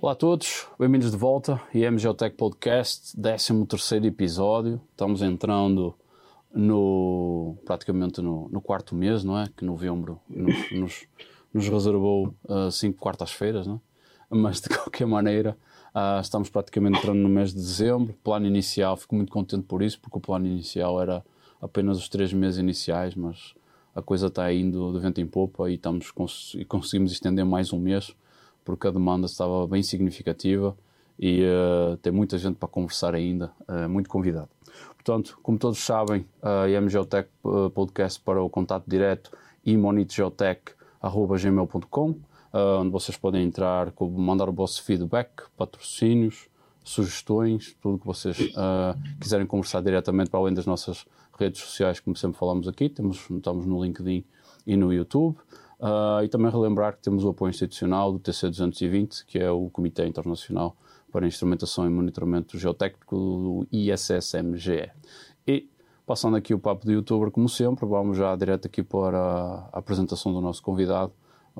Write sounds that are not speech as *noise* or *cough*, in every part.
Olá a todos, bem-vindos de volta. IM Geotech Podcast, 13 episódio. Estamos entrando no praticamente no, no, quarto mês, não é? Que novembro nos, nos, nos reservou uh, cinco quartas-feiras, não é? Mas de qualquer maneira, uh, estamos praticamente entrando no mês de dezembro. Plano inicial, fico muito contente por isso, porque o plano inicial era apenas os três meses iniciais, mas a coisa está indo de vento em popa e, estamos, e conseguimos estender mais um mês, porque a demanda estava bem significativa e uh, tem muita gente para conversar ainda, uh, muito convidado. Portanto, como todos sabem, a uh, Geotech uh, Podcast para o contato direto e uh, onde vocês podem entrar, mandar o vosso feedback, patrocínios, sugestões, tudo que vocês uh, quiserem conversar diretamente para além das nossas redes sociais, como sempre falamos aqui, temos, estamos no LinkedIn e no YouTube. Uh, e também relembrar que temos o apoio institucional do TC220, que é o Comitê Internacional para Instrumentação e Monitoramento Geotécnico do ISSMGE. E, passando aqui o papo de youtuber, como sempre, vamos já direto aqui para a apresentação do nosso convidado,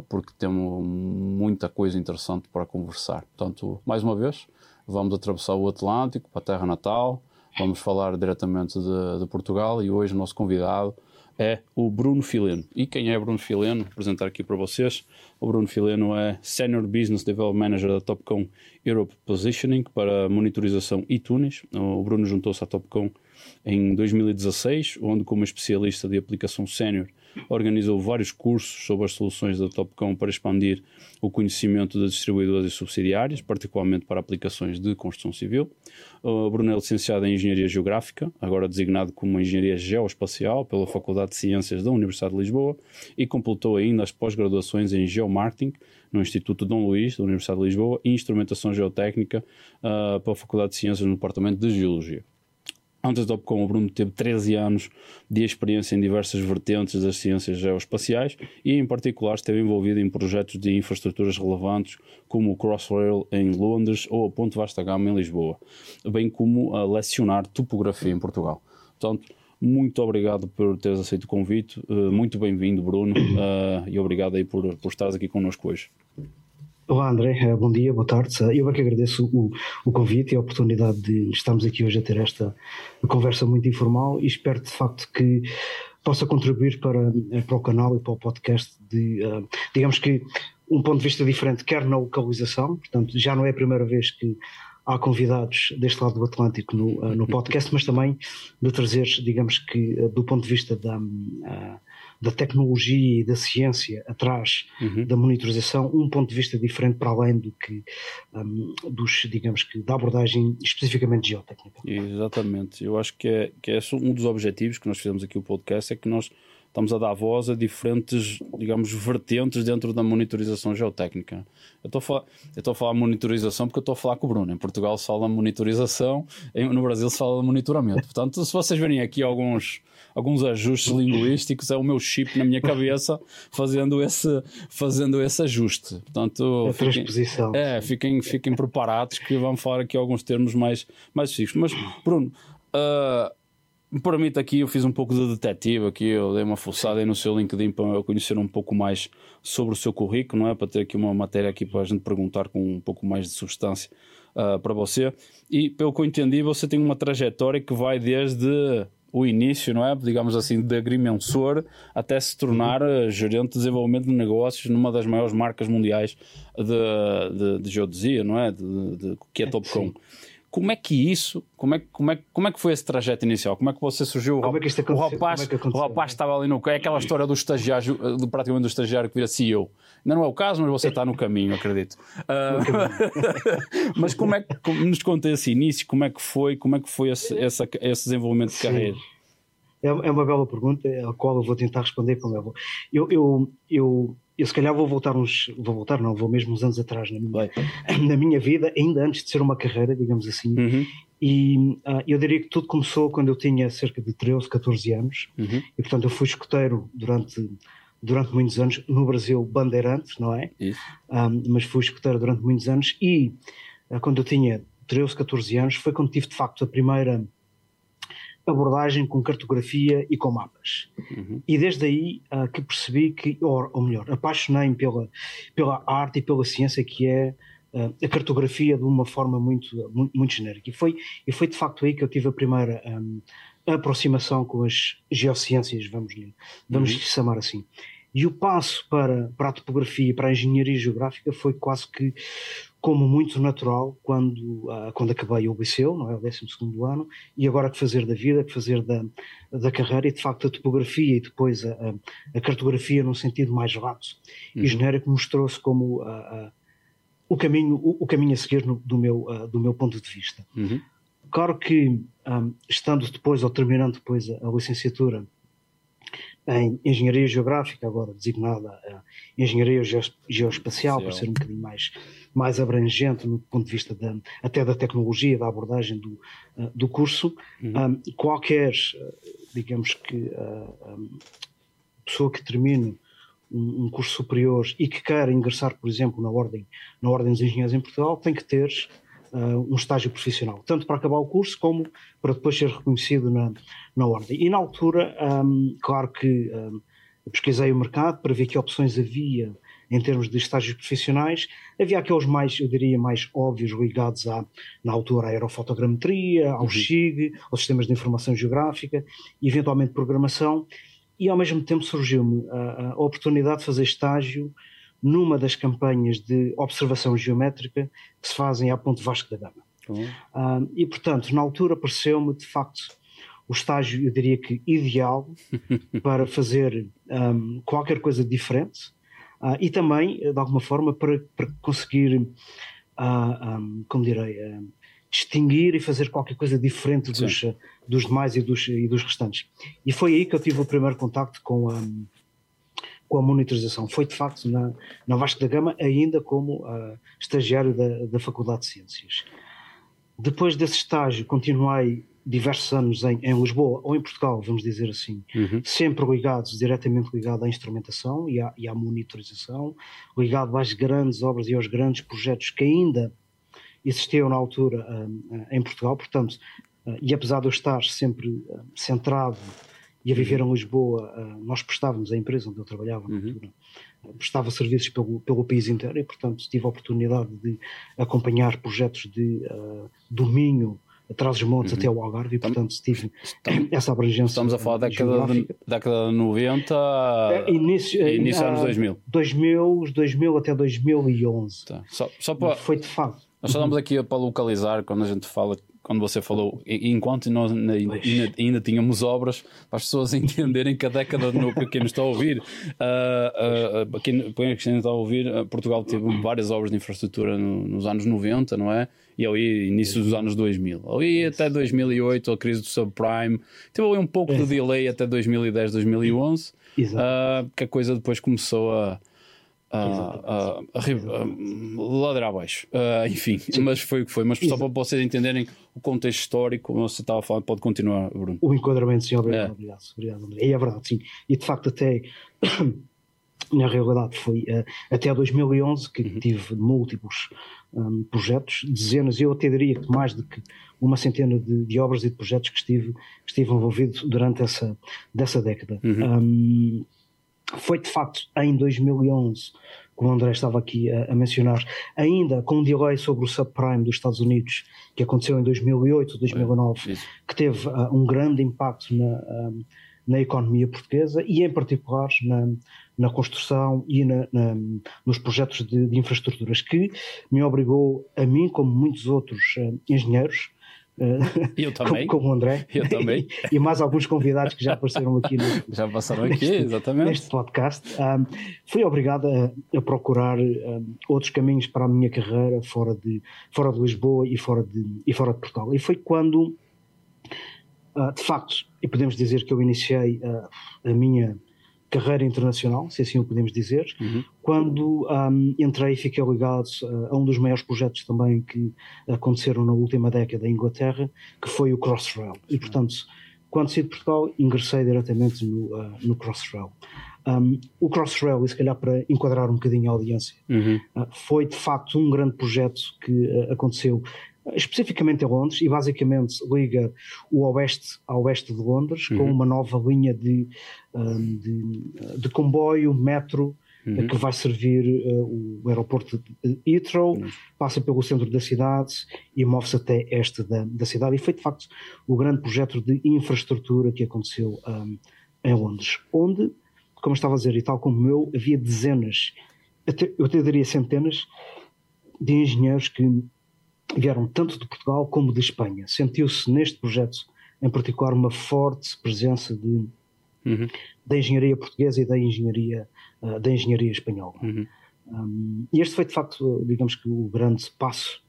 porque temos muita coisa interessante para conversar. Portanto, mais uma vez, vamos atravessar o Atlântico para a terra natal, vamos falar diretamente de, de Portugal e hoje o nosso convidado é o Bruno Fileno. E quem é Bruno Fileno? Vou apresentar aqui para vocês. O Bruno Fileno é Senior Business Development Manager da Topcom Europe Positioning para monitorização e túneis. O Bruno juntou-se à Topcom em 2016, onde como especialista de aplicação sénior organizou vários cursos sobre as soluções da Topcom para expandir o conhecimento das distribuidoras e subsidiárias, particularmente para aplicações de construção civil. O Bruno é licenciado em Engenharia Geográfica, agora designado como Engenharia Geoespacial pela Faculdade de Ciências da Universidade de Lisboa e completou ainda as pós-graduações em Geomarketing no Instituto Dom Luís, da Universidade de Lisboa, e Instrumentação Geotécnica uh, pela Faculdade de Ciências no Departamento de Geologia. Antes da Opcom, o Bruno teve 13 anos de experiência em diversas vertentes das ciências geoespaciais e, em particular, esteve envolvido em projetos de infraestruturas relevantes como o Crossrail em Londres ou a Ponte Vasta Gama em Lisboa, bem como a lecionar topografia em Portugal. Portanto, muito obrigado por teres aceito o convite, eh, muito bem-vindo, Bruno, eh, e obrigado aí por, por estares aqui connosco hoje. Olá André, eh, bom dia, boa tarde. Eu é que agradeço o, o, convite e a oportunidade de estarmos aqui hoje a ter esta conversa muito informal e espero de facto que possa contribuir para, eh, para o canal e para o podcast de, uh, digamos que, um ponto de vista diferente, quer na localização, portanto já não é a primeira vez que há convidados deste lado do Atlântico no, uh, no podcast, mas também de trazer, digamos que, uh, do ponto de vista da da tecnologia e da ciência atrás uhum. da monitorização um ponto de vista diferente para além do que um, dos, digamos que, da abordagem especificamente geotécnica. Exatamente, eu acho que é, que é um dos objetivos que nós fizemos aqui o podcast, é que nós estamos a dar voz a diferentes, digamos, vertentes dentro da monitorização geotécnica. Eu estou a falar, eu estou a falar monitorização porque eu estou a falar com o Bruno. Em Portugal se fala monitorização, no Brasil se fala monitoramento. Portanto, se vocês verem aqui alguns, alguns ajustes linguísticos, é o meu chip na minha cabeça fazendo esse, fazendo esse ajuste. Portanto, a fiquem, é, fiquem, fiquem preparados que vamos falar aqui alguns termos mais, mais específicos. Mas, Bruno, uh, me permite aqui, eu fiz um pouco de detetive aqui, eu dei uma fuçada aí no seu LinkedIn para conhecer um pouco mais sobre o seu currículo, não é? Para ter aqui uma matéria aqui para a gente perguntar com um pouco mais de substância uh, para você. E pelo que eu entendi, você tem uma trajetória que vai desde o início, não é? Digamos assim, de agrimensor até se tornar uh, gerente de desenvolvimento de negócios numa das maiores marcas mundiais de, de, de geodesia, não é? De, de, que é Topcom. Como é que isso, como é, como, é, como é que foi esse trajeto inicial? Como é que você surgiu? Como é que isto aconteceu? O rapaz, é o rapaz estava ali no. É aquela história do estagiário, praticamente do estagiário que vira CEO. Ainda não é o caso, mas você está no caminho, acredito. Uh, *laughs* mas como é que nos conta esse início? Como é que foi? Como é que foi esse, esse, esse desenvolvimento de Sim. carreira? É, é uma bela pergunta, a qual eu vou tentar responder como é. Eu, eu, eu eu se calhar vou voltar uns, vou voltar, não, vou mesmo uns anos atrás na minha, na minha vida, ainda antes de ser uma carreira, digamos assim, uhum. e uh, eu diria que tudo começou quando eu tinha cerca de 13, 14 anos, uhum. e portanto eu fui escoteiro durante, durante muitos anos, no Brasil bandeirante, não é? Ah, mas fui escoteiro durante muitos anos, e uh, quando eu tinha 13, 14 anos, foi quando tive de facto a primeira abordagem com cartografia e com mapas. Uhum. E desde aí uh, que percebi que, ou, ou melhor, apaixonei-me pela, pela arte e pela ciência que é a cartografia de uma forma muito, muito, muito, genérica. E foi, e foi de facto aí que eu tive a primeira um, aproximação com as geociências, vamos, vamos uhum. chamar assim. E o passo para, para a topografia, para a engenharia geográfica, foi quase que como muito natural quando, uh, quando acabei o liceu, não é? O 12 ano, e agora que fazer da vida, que fazer da, da carreira, e de facto a topografia e depois a, a, a cartografia num sentido mais lato uhum. e genérico mostrou-se como uh, uh, o, caminho, o, o, caminho a seguir no, do, meu, do meu ponto de vista. Uhum. Claro que, um, estando depois, ou terminando depois a, a licenciatura, em Engenharia Geográfica, agora designada uh, Engenharia Geoespacial, para ser um bocadinho mais, mais abrangente no ponto de vista da, até da tecnologia, da abordagem do, uh, do curso. Uhum. Um, qualquer, digamos que, um, pessoa que termine um, um, curso superior e que queira ingressar, por exemplo, na ordem, na ordem dos engenheiros em Portugal, tem que ter uh, um estágio profissional, tanto para acabar o curso como para depois ser reconhecido na, na ordem. E na altura, um, claro que um, pesquisei o mercado para ver que opções havia em termos de estágios profissionais, havia aqueles mais, eu diria, mais óbvios ligados à, na altura, à aerofotogrametria, ao uhum. SIG, aos sistemas de informação geográfica, eventualmente programação, e ao mesmo tempo surgiu-me a, a, oportunidade de fazer estágio numa das campanhas de observação geométrica que se fazem à Ponte Vasco da Gama. Uhum. e, portanto, na altura pareceu-me, de facto, o estágio, eu diria que ideal *laughs* para fazer um, qualquer coisa diferente uh, e também, de alguma forma, para, para conseguir, uh, um, como direi, uh, distinguir e fazer qualquer coisa diferente dos, dos demais e dos, e dos restantes. E foi aí que eu tive o primeiro contacto com a. Um, com a monitorização. Foi de facto na, na Vasco da Gama, ainda como uh, estagiário da, da Faculdade de Ciências. Depois desse estágio, continuei diversos anos em, em Lisboa ou em Portugal, vamos dizer assim, uhum. sempre ligados, diretamente ligado à instrumentação e à, e à monitorização, ligado às grandes obras e aos grandes projetos que ainda existiam na altura uh, em Portugal, portanto, uh, e apesar de eu estar sempre centrado e a viver em Lisboa, uh, nós prestávamos, a empresa onde eu trabalhava na uhum. altura, prestava serviços pelo, pelo país inteiro e, portanto, tive a oportunidade de acompanhar projetos de uh, domínio atrás dos montes uhum. até ao Algarve e, portanto, tive *coughs* estamos, *coughs* essa abrangência. Estamos a falar da década de, década de 90 é, início, e início anos 2000. 2000, 2000 até 2011. Tá. Só, só para, Foi de facto. Nós só estamos aqui para localizar quando a gente fala quando você falou, enquanto nós ainda, ainda, tínhamos obras, para as pessoas *laughs* entenderem que a década de para quem nos está a ouvir, uh, uh, quem, quem está a ouvir, Portugal teve várias obras de infraestrutura no, nos anos 90, não é? E ali, início dos anos 2000. Ali até 2008, a crise do subprime, teve ali um pouco de delay até 2010, 2011, uh, que a coisa depois começou a a, ladeira abaixo. Uh, enfim, Sim. mas foi o que foi. Mas só para vocês entenderem o contexto histórico, como você estava a falar, pode continuar, Bruno. O enquadramento, sim, obrigado, é. obrigado, obrigado André. E é verdade, sim. E de facto, até *coughs* na realidade foi uh, até 2011 que uhum. tive múltiplos um, projetos, dezenas, eu até diria que mais do que uma centena de, de, obras e de projetos que estive, que estive envolvido durante essa dessa década. Uhum. Um, foi de facto em 2011, como o André estava aqui a, a, mencionar, ainda com um delay sobre o subprime dos Estados Unidos, que aconteceu em 2008, 2009, é, que teve uh, um grande impacto na, um, na economia portuguesa e, em particular, na, na construção e na, na, nos projetos de, de, infraestruturas, que me obrigou, a mim, como muitos outros uh, engenheiros, eu *laughs* também. Como, André. Eu também. *laughs* e mais alguns convidados que já apareceram aqui. No, *laughs* já passaram aqui, neste, exatamente. Neste podcast. Um, fui obrigado a, a procurar um, outros caminhos para a minha carreira fora de, fora de Lisboa e fora de, e fora de Portugal. E foi quando, uh, de facto, e podemos dizer que eu iniciei uh, a minha carreira internacional, se assim o podemos dizer, uhum. quando um, entrei e fiquei ligado uh, a um dos maiores projetos também que aconteceram na última década em Inglaterra, que foi o Crossrail. E, portanto, quando saí de Portugal, ingressei diretamente no, uh, no Crossrail. Um, o Crossrail, e se calhar para enquadrar um bocadinho a audiência, uhum. uh, foi de facto um grande projeto que aconteceu especificamente em Londres, e basicamente liga o oeste ao oeste de Londres, uhum. com uma nova linha de, de, de, comboio, metro, uhum. que vai servir uh, o aeroporto de Heathrow, uhum. passa pelo centro da cidade e move-se até este da, da cidade. E foi de facto o grande projeto de infraestrutura que aconteceu um, em Londres, onde, como estava a dizer, e tal como eu, havia dezenas, até, eu até diria centenas, de engenheiros que vieram tanto de Portugal como de Espanha. Sentiu-se neste projeto, em particular, uma forte presença de, uhum. da engenharia portuguesa e da engenharia, uh, da engenharia espanhola. Uhum. Um, e este foi, de facto, digamos que o grande passo,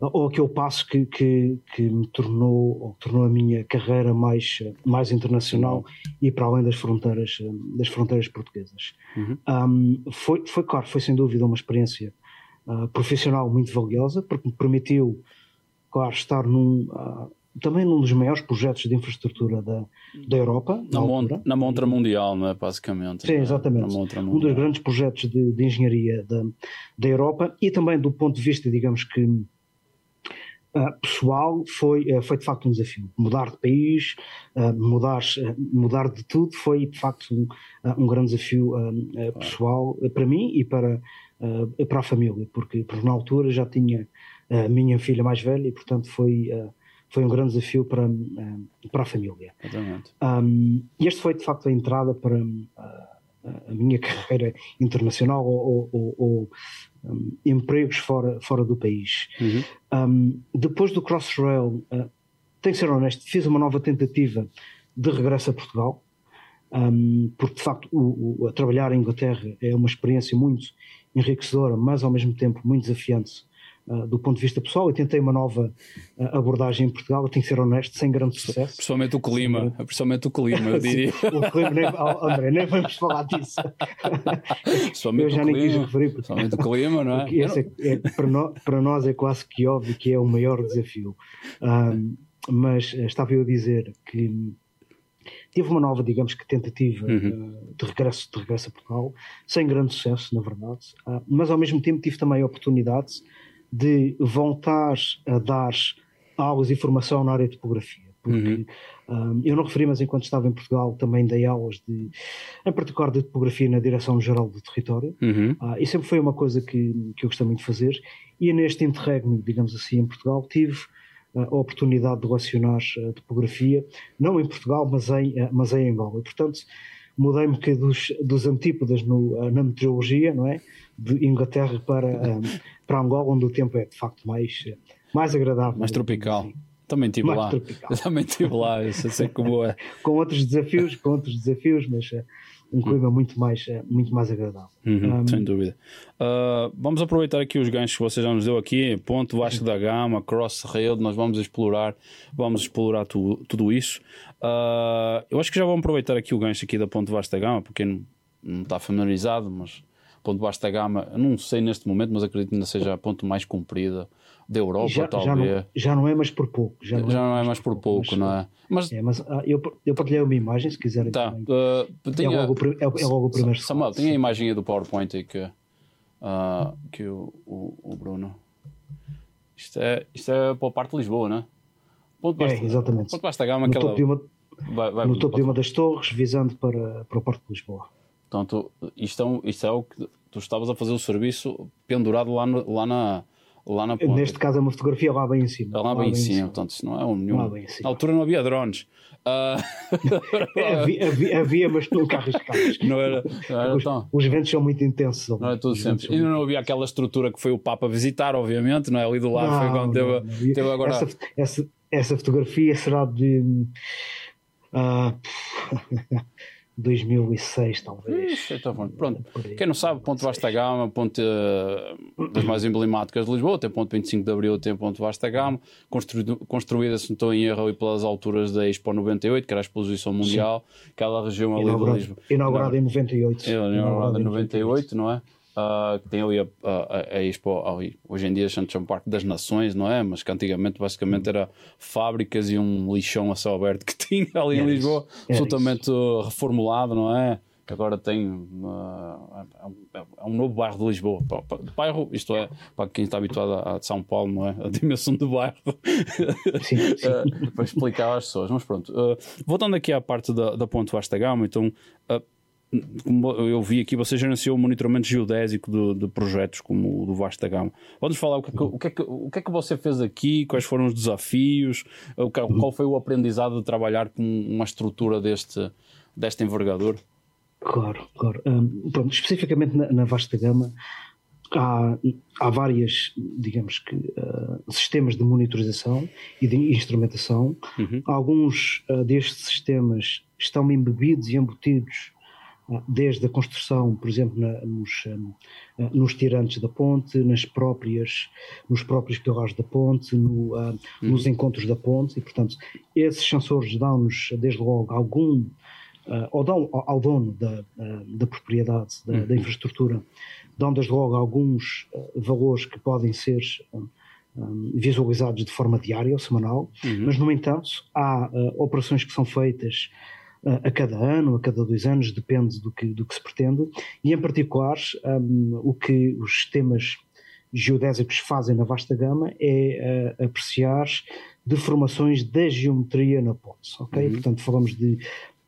ou aquele passo que, que, que me tornou, ou tornou a minha carreira mais, mais internacional e para além das fronteiras, das fronteiras portuguesas. Uhum. Um, foi, foi, claro, foi sem dúvida uma experiência uh, profissional muito valiosa, porque me permitiu, claro, estar num, uh, também num dos maiores projetos de infraestrutura da, da Europa. Na, montra, na montra mundial, não é? Basicamente. Sim, exatamente. Um dos grandes projetos de, de engenharia da, da Europa e também do ponto de vista, digamos que, Uh, pessoal foi, uh, foi de facto um desafio. Mudar de país, uh, mudar, mudar de tudo foi de facto um, um grande desafio pessoal para mim e para, para a família, porque, porque na altura já tinha a minha filha mais velha e portanto foi foi um grande desafio para, eh, para a família. Um, e este foi de facto a entrada para eh, a minha *laughs* carreira internacional ou, ou, ou um, empregos fora, fora do país. Uhum. Um, depois do Crossrail, uh, tenho que ser honesto, fiz uma nova tentativa de regresso a Portugal, um, porque de facto o, o, trabalhar em Inglaterra é uma experiência muito enriquecedora, mas ao mesmo tempo muito desafiante uh, do ponto de vista pessoal. Eu tentei uma nova uh, abordagem em Portugal, eu tenho que ser honesto, sem grande sucesso. Principalmente o clima, principalmente o clima, eu *laughs* diria. o clima, nem, oh, André, nem vamos falar disso. *laughs* eu já nem clima, quis referir. Principalmente o clima, não é? *laughs* Esse é, é para, no, para, nós é quase que óbvio que é o maior desafio. Um, mas eh, estava eu a dizer que tive uma nova, digamos que, tentativa uhum. uh, de, regresso, de regresso a Portugal, sem grande sucesso, na verdade, uh, mas ao mesmo tempo tive também a oportunidade de voltar a dar aulas e formação na área de topografia. Porque uhum. um, eu não referi, mas enquanto estava em Portugal também dei aulas de, em particular de topografia na Direção-Geral do Território. Uhum. Uh, e sempre foi uma coisa que, que eu gostei muito de fazer. E neste interregno, digamos assim, em Portugal, tive a oportunidade de relacionar a topografia, não em Portugal, mas em, uh, mas em Angola. E, portanto, mudei um bocadinho dos, dos antípodas no, na meteorologia, não é? De Inglaterra para, para Angola, onde o tempo é de facto mais, mais agradável. Mais tropical. Assim. Também estive lá. Tropical. *laughs* Também estive lá, eu sei como é. *laughs* com outros desafios, com outros desafios, mas um clima muito, mais, uh, muito mais agradável. Uhum, um, sem dúvida. Uh, vamos aproveitar aqui os ganchos que você já nos deu aqui, ponto Vasco da Gama, Cross Rail, nós vamos explorar, vamos explorar tu, tudo isso. eu acho que já vamos aproveitar aqui o gancho aqui da ponto Vasco da Gama, porque não, não está familiarizado, mas ponto baixo da gama, não sei neste momento, mas acredito que ainda seja a ponto mais comprida da Europa, já, talvez. Já não, já não, é mais por pouco. Já não, já é, não é, mais por pouco, mas, não é? Mas, é, mas ah, eu, eu partilhei uma imagem, se quiserem. Tá, uh, tinha, é, logo, é, é, logo o primeiro Samuel, tem a imagem aí do PowerPoint aí que, uh, que o, o, o, Bruno. Isto é, isto é para a parte de Lisboa, não é? Ponto basta, é, exatamente. Ponto basta gama, no aquela... topo, de uma, vai, vai, no topo de uma das torres, visando para, para o Porto de Lisboa. Portanto, isto é, isto é o que tu estavas a fazer o serviço pendurado lá, no, lá na. Lá na ponta. Neste caso é uma fotografia lá bem em cima. Lá, lá bem, bem, em cima, cima. portanto, isso não é um nenhum. Na altura não havia drones. Uh... *laughs* havia, havia, havia, mas nunca arriscados. *laughs* Não era, não era os, tão... os ventos são muito intensos. Não era tudo sempre. E não havia aquela estrutura que foi o Papa visitar, obviamente, não é? Ali do lado não, foi quando teve, não, teve agora. Essa, essa, essa, fotografia será de. Uh, *laughs* 2006, talvez. Então, pronto. Quem não sabe, ponto vasta gama, ponto uh, das mais emblemáticas de Lisboa, tem ponto 25 de Abril, tem ponto vasta gama, construído, construída, se não estou em erro, pelas alturas da Expo 98, que era a exposição mundial, Sim. aquela região ali de Lisboa. Inaugurada em 98. Inaugurada em 98, não é? Uh, que tem ali a, a, a Expo, hoje em dia chama-se Parque das Nações, não é? Mas que antigamente basicamente era fábricas e um lixão a céu aberto que *laughs* tinha ali em Lisboa, absolutamente reformulado, não é? Que agora tem uh, é, um, novo bairro de Lisboa. Bairro, isto é, para quem está habituado a, a São Paulo, não é? A dimensão do bairro. Sim, *laughs* sim. uh, para explicar às pessoas. Mas pronto, uh, voltando aqui à parte da, da Ponte Vasta Gama, então como eu vi aqui, você gerenciou o monitoramento geodésico de, de projetos como o do Vasta Gama. Pode-nos falar o que, é que, o, que é que, o que é que você fez aqui, quais foram os desafios, qual foi o aprendizado de trabalhar com uma estrutura deste, desta envergadura? Claro, claro. Um, pronto, especificamente na, na Vasta Gama, há, há várias, digamos que, uh, sistemas de monitorização e de instrumentação. Uhum. Alguns uh, destes sistemas estão embebidos e embutidos desde a construção, por exemplo, na, nos, nos tirantes da ponte, nas próprias, nos próprios pilares da ponte, no, uhum. nos encontros da ponte, e portanto esses sensores dão-nos desde logo algum ou dão ao, dono da, da propriedade da, uhum. da infraestrutura dão desde logo alguns uh, valores que podem ser um, um, visualizados de forma diária ou semanal, uhum. mas no entanto há uh, operações que são feitas uh, a cada ano, a cada dois anos, depende do que, do que se pretende, e em particular um, o que os sistemas geodésicos fazem na vasta gama é apreciar deformações da geometria na ponte, ok? Uhum. Portanto falamos de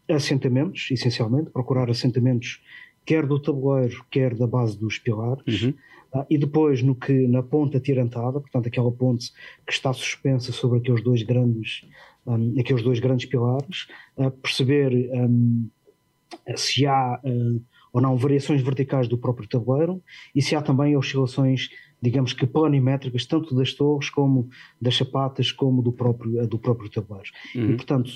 assentamentos, essencialmente, procurar assentamentos quer do tabuleiro, quer da base dos pilares. Uhum. Uh, e depois no que na ponta tirantada, portanto aquela ponte que está suspensa sobre aqueles dois grandes, um, aqueles dois grandes pilares, perceber um, se há uh, ou não variações verticais do próprio tabuleiro e se há também oscilações, digamos que planimétricas, tanto das torres como das chapatas, como do próprio, do próprio tabuleiro. Uhum. E portanto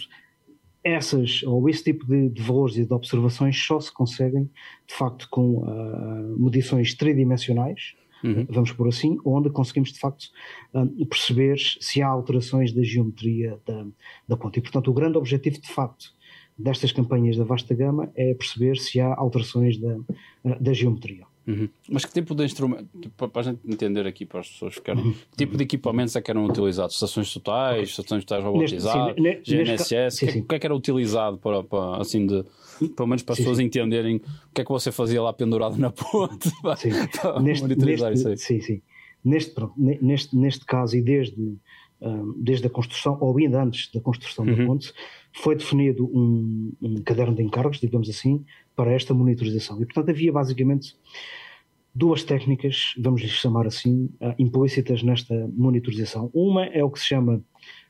essas ou esse tipo de, de, valores e de observações só se conseguem de facto com uh, medições tridimensionais, uhum. vamos por assim, onde conseguimos de facto uh, perceber se há alterações da geometria da, da ponta. E portanto o grande objetivo de facto destas campanhas da vasta gama é perceber se há alterações da, da geometria. Uhum. Mas que tipo de instrumento, tipo, para a gente entender aqui para as pessoas que querem, uhum. que tipo de equipamentos é que eram utilizados? Estações totais, estações totais robotizadas, GNSS, o que, que, é que era utilizado para, para assim de, pelo menos para as pessoas entenderem o que é que você fazia lá pendurado na *laughs* ponte para, *laughs* para neste, monitorizar neste, isso aí. Sim, sim. Neste, neste, neste caso e desde, um, desde a construção, ou ainda antes da construção uhum. da ponte, foi definido um, um caderno de encargos, digamos assim, para esta monitorização. E, portanto, havia basicamente duas técnicas, vamos lhes chamar assim, uh, implícitas nesta monitorização. Uma é o que se chama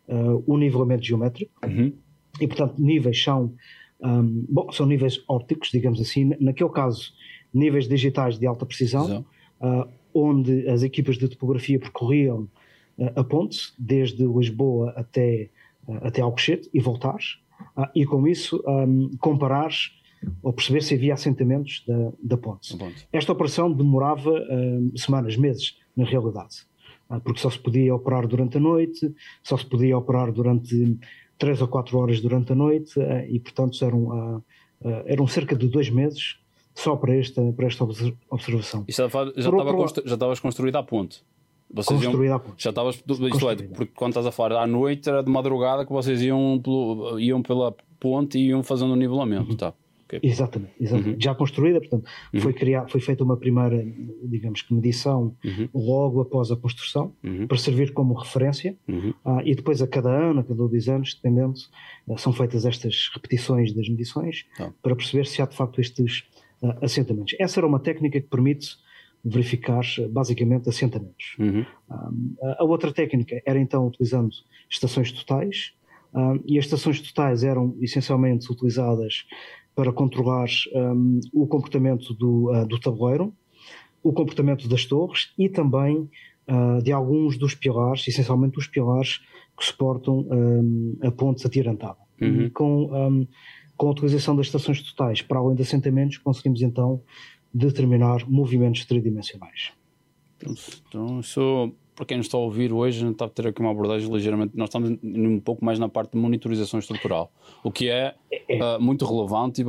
uh, o nivelamento geométrico, uhum. e, portanto, níveis são, um, bom, são níveis ópticos, digamos assim, naquele caso, níveis digitais de alta precisão, uh, onde as equipas de topografia percorriam uh, a ponte, desde Lisboa até, até Alcochete e voltar, e com isso um, comparar ou perceber se havia assentamentos da, da ponte. ponte. Esta operação demorava uh, semanas, meses, na realidade, uh, porque só se podia operar durante a noite, só se podia operar durante três ou quatro horas durante a noite, uh, e portanto eram, eram cerca de dois meses só para esta, para esta observação. E já, estava, já, estava constru, já estavas construída a ponte? Vocês construída iam, a ponte. Já estavas, isto é, porque quando estás a falar à noite era de madrugada que vocês iam, pelo, iam pela ponte e iam fazendo o nivelamento, uhum. tá? Okay. Exatamente, exatamente. Uhum. já construída, portanto, uhum. foi, criado, foi feita uma primeira, digamos que medição uhum. logo após a construção, uhum. para servir como referência, uh, e depois a cada ano, a cada dois anos, dependendo, uh, são feitas estas repetições das medições, ah. para perceber se há de facto estes uh, assentamentos. Essa era uma técnica que permite verificar basicamente assentamentos. Uhum. a outra técnica era então utilizando estações totais, e as estações totais eram essencialmente utilizadas para controlar um, o comportamento do, uh, do tabuleiro, o comportamento das torres e também uh, de alguns dos pilares, essencialmente os pilares que suportam um, a ponte atirantada. Uhum. E com, um, com a utilização das estações totais, para além de assentamentos, conseguimos então determinar movimentos tridimensionais. Então, isso para quem nos está a ouvir hoje, a gente está a ter aqui uma abordagem ligeiramente. Nós estamos um pouco mais na parte de monitorização estrutural, o que é, uh, muito relevante e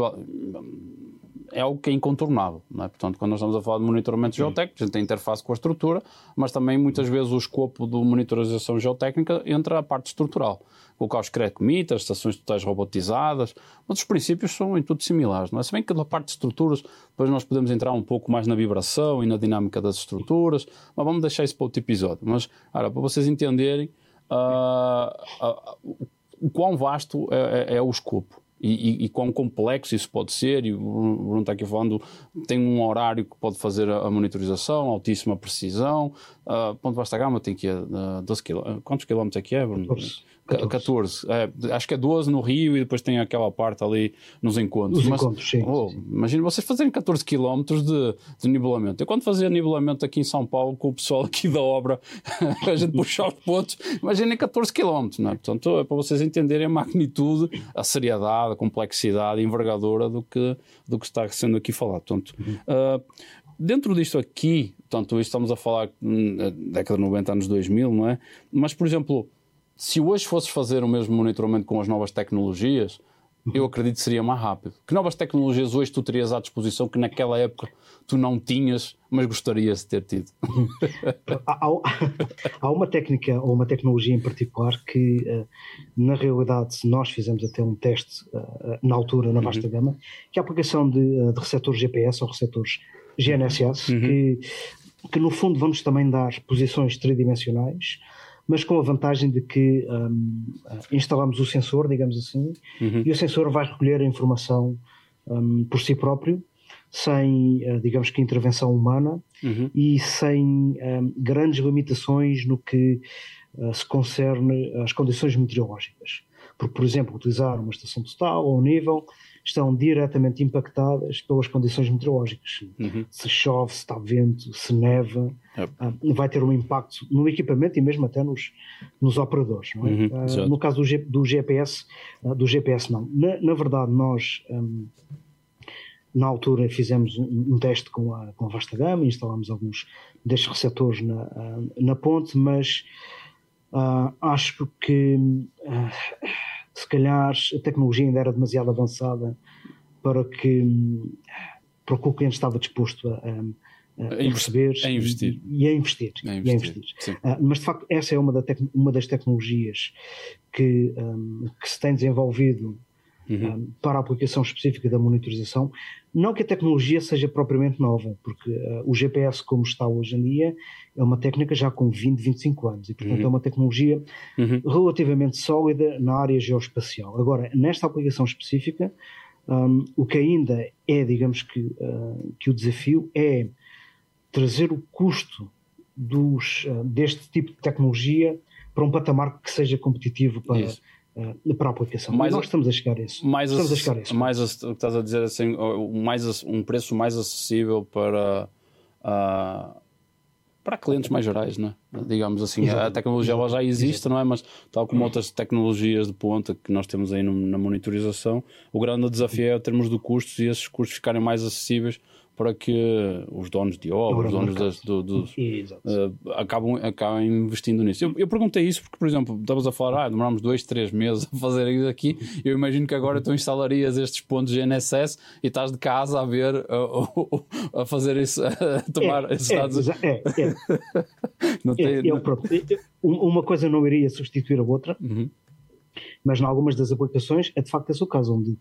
é algo que é incontornável. É? Portanto, quando nós estamos a falar de monitoramento geotécnico, a gente tem interface com a estrutura, mas também muitas vezes o escopo do monitorização geotécnica entra a parte estrutural colocar os crecomitas, estações totais robotizadas, mas os princípios são em tudo similares, não é? Se bem que da parte de estruturas, depois nós podemos entrar um pouco mais na vibração e na dinâmica das estruturas, mas vamos deixar isso para outro episódio. Mas, para vocês entenderem uh, uh, o quão vasto é, é, é o escopo. E, e, e, quão complexo isso pode ser. E o Bruno está aqui falando, tem um horário que pode fazer a, monitorização, altíssima precisão. Uh, Ponto Vasta Gama tem que uh, 12 km. Quantos quilómetros é que é, Bruno? 14. 14. É, acho que é 12 no Rio e depois tem aquela parte ali nos encontros. Nos Mas, encontros, sim. Oh. Imagina vocês fazerem 14 km de, de nivelamento. Eu quando fazia nivelamento aqui em São Paulo com o pessoal aqui da obra, *laughs* a gente puxar os pontos, imaginem 14 km, não é? Portanto, é para vocês entenderem a magnitude, a seriedade, a complexidade, a envergadura do que, do que está sendo aqui falado. Portanto, uhum. uh, dentro disto aqui, portanto, estamos a falar hum, década de 90, anos 2000, não é? Mas, por exemplo, se hoje fosses fazer o mesmo monitoramento com as novas tecnologias, eu acredito que seria mais rápido. Que novas tecnologias hoje tu terias à disposição que naquela época tu não tinhas, mas gostarias de ter tido? há, há, *laughs* uma técnica ou uma tecnologia em particular que, eh, na realidade, nós fizemos até um teste eh, na altura, na vasta uhum. gama, que é a aplicação de, eh, de receptores GPS ou receptores GNSS, uhum. que, que no fundo vamos também dar posições tridimensionais mas com a vantagem de que um, instalamos o sensor, digamos assim, uhum. e o sensor vai recolher a informação um, por si próprio, sem, uh, digamos que, intervenção humana uhum. e sem um, grandes limitações no que uh, se concerne às condições meteorológicas. Porque, por exemplo, utilizar uma estação total ou um nível estão diretamente impactadas pelas condições meteorológicas. Uhum. Se chove, se está vento, se neva, uh, vai ter um impacto no equipamento e mesmo até nos, nos operadores. É? Uhum. Uh, no caso do, G, do GPS, uh, do GPS não. Na, na verdade, nós um, na altura fizemos um, um, teste com a, com a vasta gama, instalámos alguns destes receptores na, na ponte, mas acho que se calhar a tecnologia ainda era demasiado avançada para que, para o que o cliente estava disposto a, a, a receber a investir. E, e, a investir. A investir. E a investir. Uh, mas de facto, essa é uma, da uma das tecnologias que, um, que se tem desenvolvido uhum. um, para a aplicação específica da monitorização. Não que a tecnologia seja propriamente nova, porque uh, o GPS, como está hoje em dia, é uma técnica já com 20, 25 anos e, portanto, uhum. é uma tecnologia uhum. relativamente sólida na área geoespacial. Agora, nesta aplicação específica, um, o que ainda é, digamos que, uh, que o desafio é trazer o custo dos, uh, deste tipo de tecnologia para um patamar que seja competitivo para, uh, para a aplicação. Mais, nós estamos a chegar a isso. Mais estamos a, a chegar a isso. Mais que estás a dizer assim, mais, um preço mais acessível para para clientes mais gerais, não é? digamos assim. Exato. A tecnologia já existe, Exato. não é? Mas tal como outras tecnologias de ponta que nós temos aí no, na monitorização, o grande desafio é termos de custos e esses custos ficarem mais acessíveis para que os donos de obra, os donos das, do, dos, uh, acabam, acabam investindo nisso. Eu, eu, perguntei isso porque, por exemplo, estavas a falar, ah, demorámos dois, três meses a fazer isso aqui. Eu imagino que agora tu instalarias estes pontos GNSS e estás de casa a ver, uh, uh, a fazer isso, a *laughs* tomar é, esses dados. É, é, *laughs* é. não tem, é, pronto, uma coisa não iria substituir a outra. Uhum mas em algumas das aplicações é de facto esse o caso, onde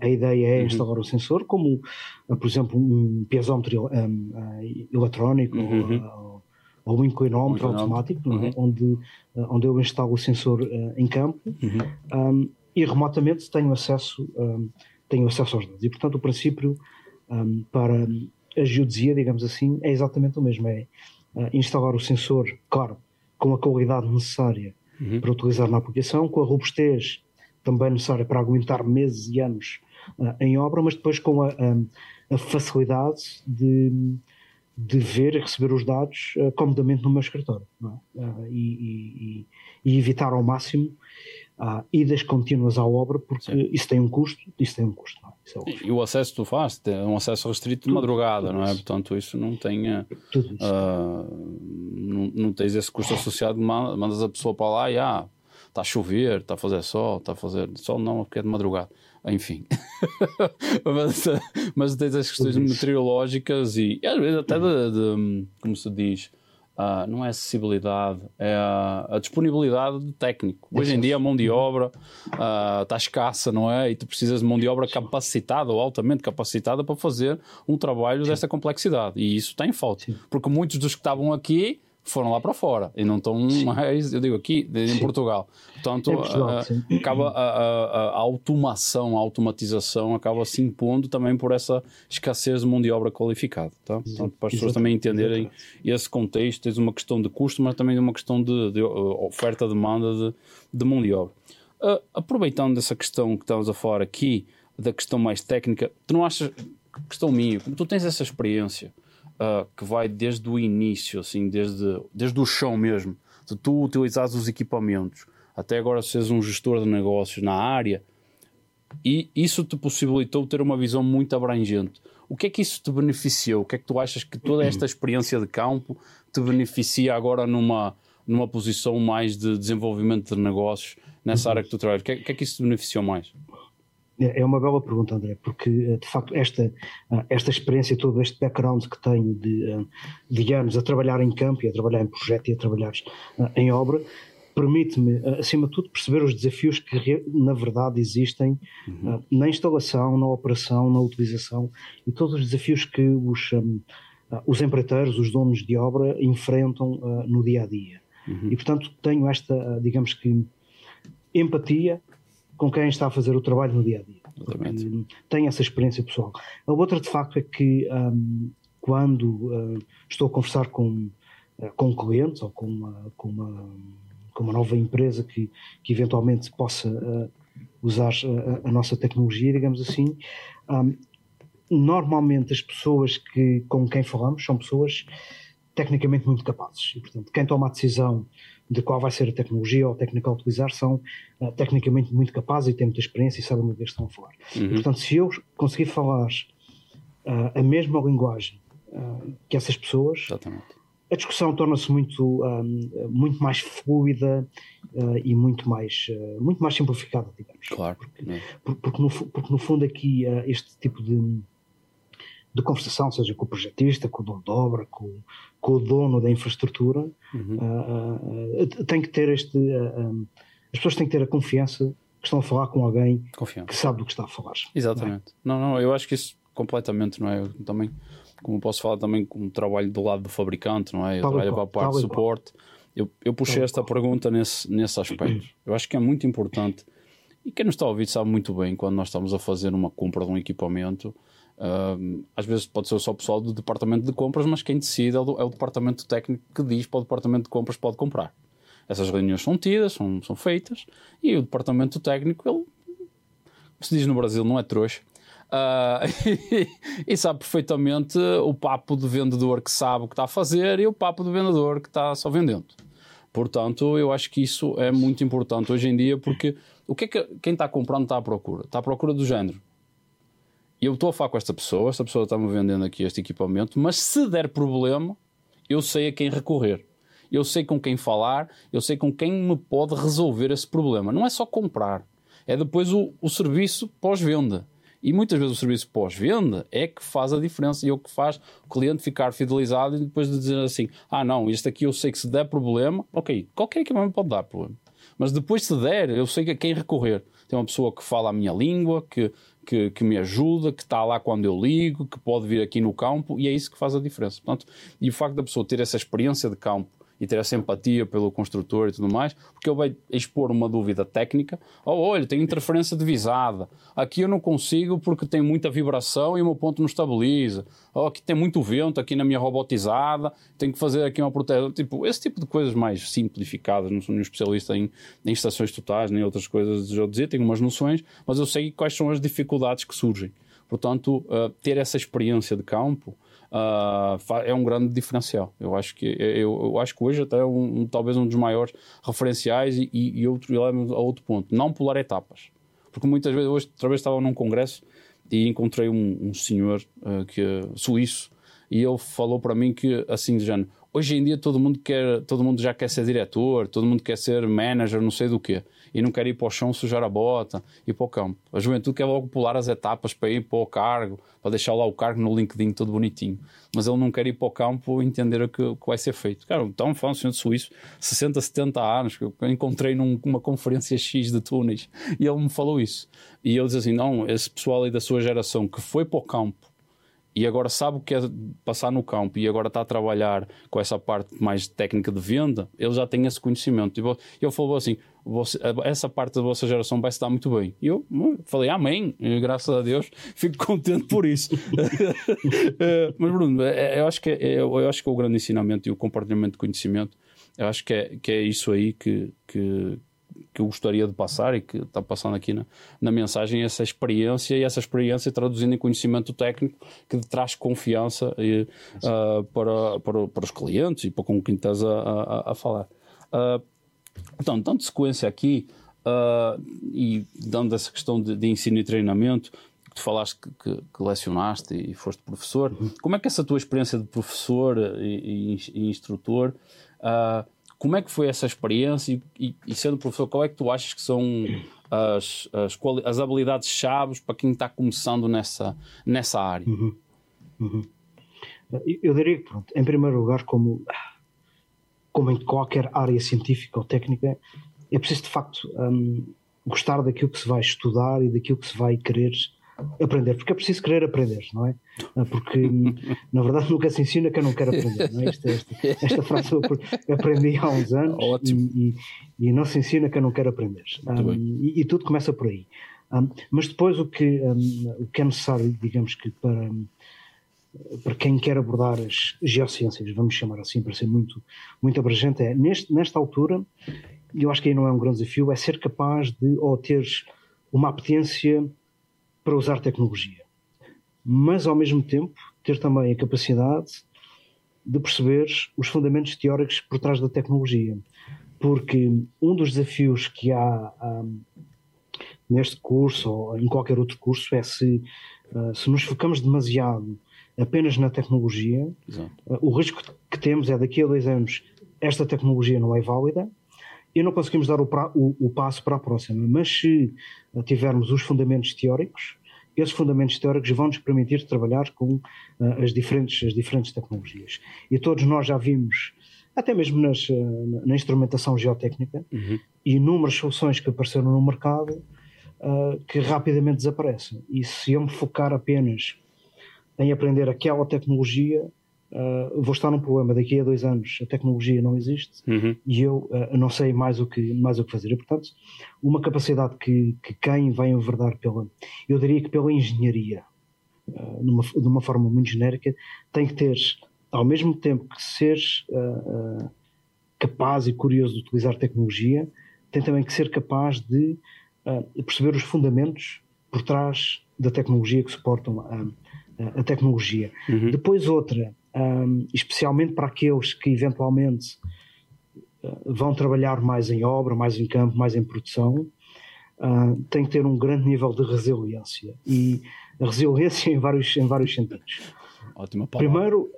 a ideia é uhum. instalar uhum. o sensor, como, ah, por exemplo, um piezómetro um, uh, eletrónico uhum. ou, ou, um inclinómetro automático, é? uhum. onde, uh, onde eu instalo o sensor uh, em campo uhum. um, e remotamente tenho acesso, tenho acesso aos dados. E, portanto, o princípio para a geodesia, digamos assim, é exatamente o mesmo: é instalar o sensor, claro, com a qualidade necessária uhum. para utilizar na aplicação, com a robustez também necessária para aguentar meses e anos uh, em obra, mas depois com a, a, a facilidade de, de ver e receber os dados uh, comodamente no meu escritório é? uh, e, e, e, evitar ao máximo uh, idas contínuas à obra, porque Sim. isso tem um custo, isso tem um custo. É e, o acesso que tu fazes é um acesso restrito de madrugada, não é? Portanto, isso não tem. Isso. não, não tens esse custo associado, mandas a pessoa para lá e ah, está a chover, está a fazer sol, está a fazer sol, não, porque é de madrugada. Enfim, *laughs* mas, mas tens as questões meteorológicas e, e às vezes até de, de, como se diz, Uh, não é acessibilidade, é a, a, disponibilidade do técnico. Hoje em dia a mão de obra uh, está escassa, não é? E tu precisas de mão de obra capacitada ou altamente capacitada para fazer um trabalho Sim. desta complexidade. E isso tem falta. Porque muitos dos que estavam aqui foram lá para fora e não estão mais, eu digo aqui, em sim. Portugal. Portanto, Portugal, a, acaba a, a, a, automação, a automatização acaba se impondo também por essa escassez de mão de obra qualificada. Tá? Portanto, para as pessoas também entenderem Exatamente. esse contexto, tens uma questão de custo, mas também uma questão de, de oferta-demanda de, de mão de obra. Uh, aproveitando essa questão que estamos a falar aqui, da questão mais técnica, tu não achas, questão minha, como tu tens essa experiência, uh, que vai desde o início, assim, desde, desde o chão mesmo, de tu utilizares os equipamentos, até agora seres um gestor de negócios na área, e isso te possibilitou ter uma visão muito abrangente. O que é que isso te beneficiou? O que é que tu achas que toda esta experiência de campo te beneficia agora numa, numa posição mais de desenvolvimento de negócios nessa área que tu trabalhas? O que é, que, é que isso te beneficiou mais? É, uma bela pergunta, André, porque eh, de facto esta, eh, esta experiência, todo este background que tenho de, eh, de anos a trabalhar em campo e a trabalhar em projeto e a trabalhar em obra, permite-me, acima de tudo, perceber os desafios que na verdade existem uhum. na instalação, na operação, na utilização e todos os desafios que os, os empreiteiros, os donos de obra enfrentam no dia a dia. Uhum. E portanto tenho esta, digamos que, empatia com quem está a fazer o trabalho no dia a dia. Tem essa experiência pessoal. A outra, de facto, é que um, quando uh, estou a conversar com, uh, com clientes ou com uma, com uma, com uma nova empresa que, que eventualmente possa uh, usar a, a, nossa tecnologia, digamos assim, um, normalmente as pessoas que, com quem falamos são pessoas tecnicamente muito capazes. E, portanto, quem toma a decisão de qual vai ser a tecnologia ou a técnica a utilizar são uh, tecnicamente muito capazes e têm muita experiência e sabem do que estão a falar. Uhum. E, portanto, se eu conseguir falar uh, a mesma linguagem uh, que essas pessoas, Exatamente. a discussão torna-se muito, muito mais fluida e muito mais, muito mais simplificada, digamos. Claro. Porque, é. porque, no, porque no fundo aqui este tipo de de conversação, seja com o projetista, com o dono de obra, com, com o dono da infraestrutura, uhum. uh, uh, tem que ter este. Uh, as pessoas têm que ter a confiança que estão a falar com alguém que sabe do que está a falar. Exatamente. Não, é? não, não, eu acho que isso completamente, não é? Eu também, como posso falar também com o trabalho do lado do fabricante, não é? Eu tal trabalho para a parte de suporte. Eu, eu puxei tal esta pergunta nesse, nesse aspecto. Eu acho que é muito importante. E quem nos está a ouvir sabe muito bem quando nós estamos a fazer uma compra de um equipamento Às vezes pode ser só o pessoal do departamento de compras, mas quem decide é o, é o, departamento técnico que diz para o departamento de compras pode comprar. Essas reuniões são tidas, são, são feitas, e o departamento técnico, ele, se diz no Brasil, não é trouxa. Uh, e, *laughs* e, sabe perfeitamente o papo do vendedor que sabe o que está a fazer e o papo do vendedor que está só vendendo. Portanto, eu acho que isso é muito importante hoje em dia, porque o que é que quem está comprando está à procura? Está à procura do género eu estou a falar com esta pessoa, esta pessoa está-me vendendo aqui este equipamento, mas se der problema, eu sei a quem recorrer. Eu sei com quem falar, eu sei com quem me pode resolver esse problema. Não é só comprar, é depois o, o serviço pós-venda. E muitas vezes o serviço pós-venda é que faz a diferença e é o que faz o cliente ficar fidelizado e depois de dizer assim: ah, não, este aqui eu sei que se der problema, ok, qualquer equipamento pode dar problema. Mas depois se der, eu sei a quem recorrer. Tem uma pessoa que fala a minha língua, que que, que me ajuda, que está lá quando eu ligo, que pode vir aqui no campo e é isso que faz a diferença. Portanto, e o facto da pessoa ter essa experiência de campo e ter essa empatia pelo construtor e tudo mais, porque ele vai expor uma dúvida técnica. Oh, olha, tem interferência divisada. Aqui eu não consigo porque tem muita vibração e o meu ponto não estabiliza. Oh, aqui tem muito vento aqui na minha robotizada, tenho que fazer aqui uma proteção. Tipo, esse tipo de coisas mais simplificadas. Não sou nenhum especialista em, em estações totais, nem outras coisas eu dizer, tenho umas noções, mas eu sei quais são as dificuldades que surgem. Portanto, uh, ter essa experiência de campo uh, é um grande diferencial. Eu acho que, eu, eu acho que hoje até é um, um, talvez um dos maiores referenciais e, e, outro, a outro ponto, não pular etapas. Porque muitas vezes, hoje, outra vez estava num congresso e encontrei um, um senhor uh, que, suíço e ele falou para mim que, assim, de género, hoje em dia todo mundo, quer, todo mundo já quer ser diretor, todo mundo quer ser manager, não sei do quê e não quer ir para o chão sujar a bota e para o campo. A juventude quer logo pular as etapas para ir para o cargo, para deixar lá o cargo no LinkedIn todo bonitinho. Mas ele não quer ir para o campo entender o que, o que vai ser feito. Cara, então fala um senhor de suíço, 60, 70 anos, que eu encontrei numa conferência X de túneis e ele me falou isso. E ele diz assim: não, esse pessoal aí da sua geração que foi para o campo e agora sabe o que é passar no campo e agora está a trabalhar com essa parte mais técnica de venda, ele já tem esse conhecimento. Tipo, ele falou assim: você, essa parte da vossa geração vai se dar muito bem. E eu hum, falei: Amém, e, graças a Deus, *laughs* fico contente por isso. *laughs* Eh, mas, Bruno, é, é, eu acho, que é, eu acho que é o grande ensinamento e o compartilhamento de conhecimento, eu acho que é, que é isso aí que, que que eu gostaria de passar e que está passando aqui na, na mensagem, essa experiência e essa experiência traduzindo em conhecimento técnico que traz confiança e, uh, para, para, para os clientes e para com quem estás a, a, a falar. Uh, então, dando sequência aqui uh, e dando essa questão de, de ensino e treinamento, tu falaste que, que, que, lecionaste e foste professor, como é que essa tua experiência de professor e, e, e instrutor uh, como é que foi essa experiência e, e, sendo professor, qual é que tu achas que são as, as, as habilidades chaves para quem está começando nessa, nessa área? Uhum. Uhum. Eu diria que, pronto, em primeiro lugar, como, como em qualquer área científica ou técnica, é preciso de facto um, gostar daquilo que se vai estudar e daquilo que se vai querer aprender, porque é preciso querer aprender, não é? Ah, porque, *laughs* na verdade, nunca se ensina que eu não quero aprender, não é? Esta, esta, esta frase eu aprendi há uns anos e, e, e, não se ensina que eu não quero aprender. Um, e, e, tudo começa por aí. Um, mas depois o que, um, o que é necessário, digamos que para, para quem quer abordar as geociências, vamos chamar assim para ser muito, muito abrangente, é neste, nesta altura, e eu acho que aí não é um grande desafio, é ser capaz de, ou ter uma apetência para usar tecnologia, mas ao mesmo tempo ter também a capacidade de perceber os fundamentos teóricos por trás da tecnologia. Porque um dos desafios que há um, neste curso ou em qualquer outro curso é se, uh, se nos focamos demasiado apenas na tecnologia, uh, o risco que temos é daqui a dois anos esta tecnologia não é válida e não conseguimos dar o, pra, o, o passo para a próxima. Mas se tivermos os fundamentos teóricos, esses fundamentos teóricos vão nos permitir trabalhar com uh, as, diferentes, as diferentes tecnologias. E todos nós já vimos, até mesmo nas, uh, na instrumentação geotécnica, uhum. inúmeras soluções que apareceram no mercado uh, que rapidamente desaparecem. E se eu me focar apenas em aprender aquela tecnologia, uh, vou estar num problema. Daqui a dois anos a tecnologia não existe uhum. e eu uh, não sei mais o que, mais o que fazer. E, portanto, uma capacidade que, que quem vai enverdar pela, eu diria que pela engenharia, uh, numa, de uma forma muito genérica, tem que ter, ao mesmo tempo que ser capaz e curioso de utilizar tecnologia, tem também que ser capaz de perceber os fundamentos por trás da tecnologia que suportam a, tecnologia. Uhum. Depois outra um, especialmente para aqueles que eventualmente uh, vão trabalhar mais em obra, mais em campo, mais em produção, uh, tem que ter um grande nível de resiliência e a resiliência *laughs* em vários, em vários sentidos. Ótima palavra. Primeiro,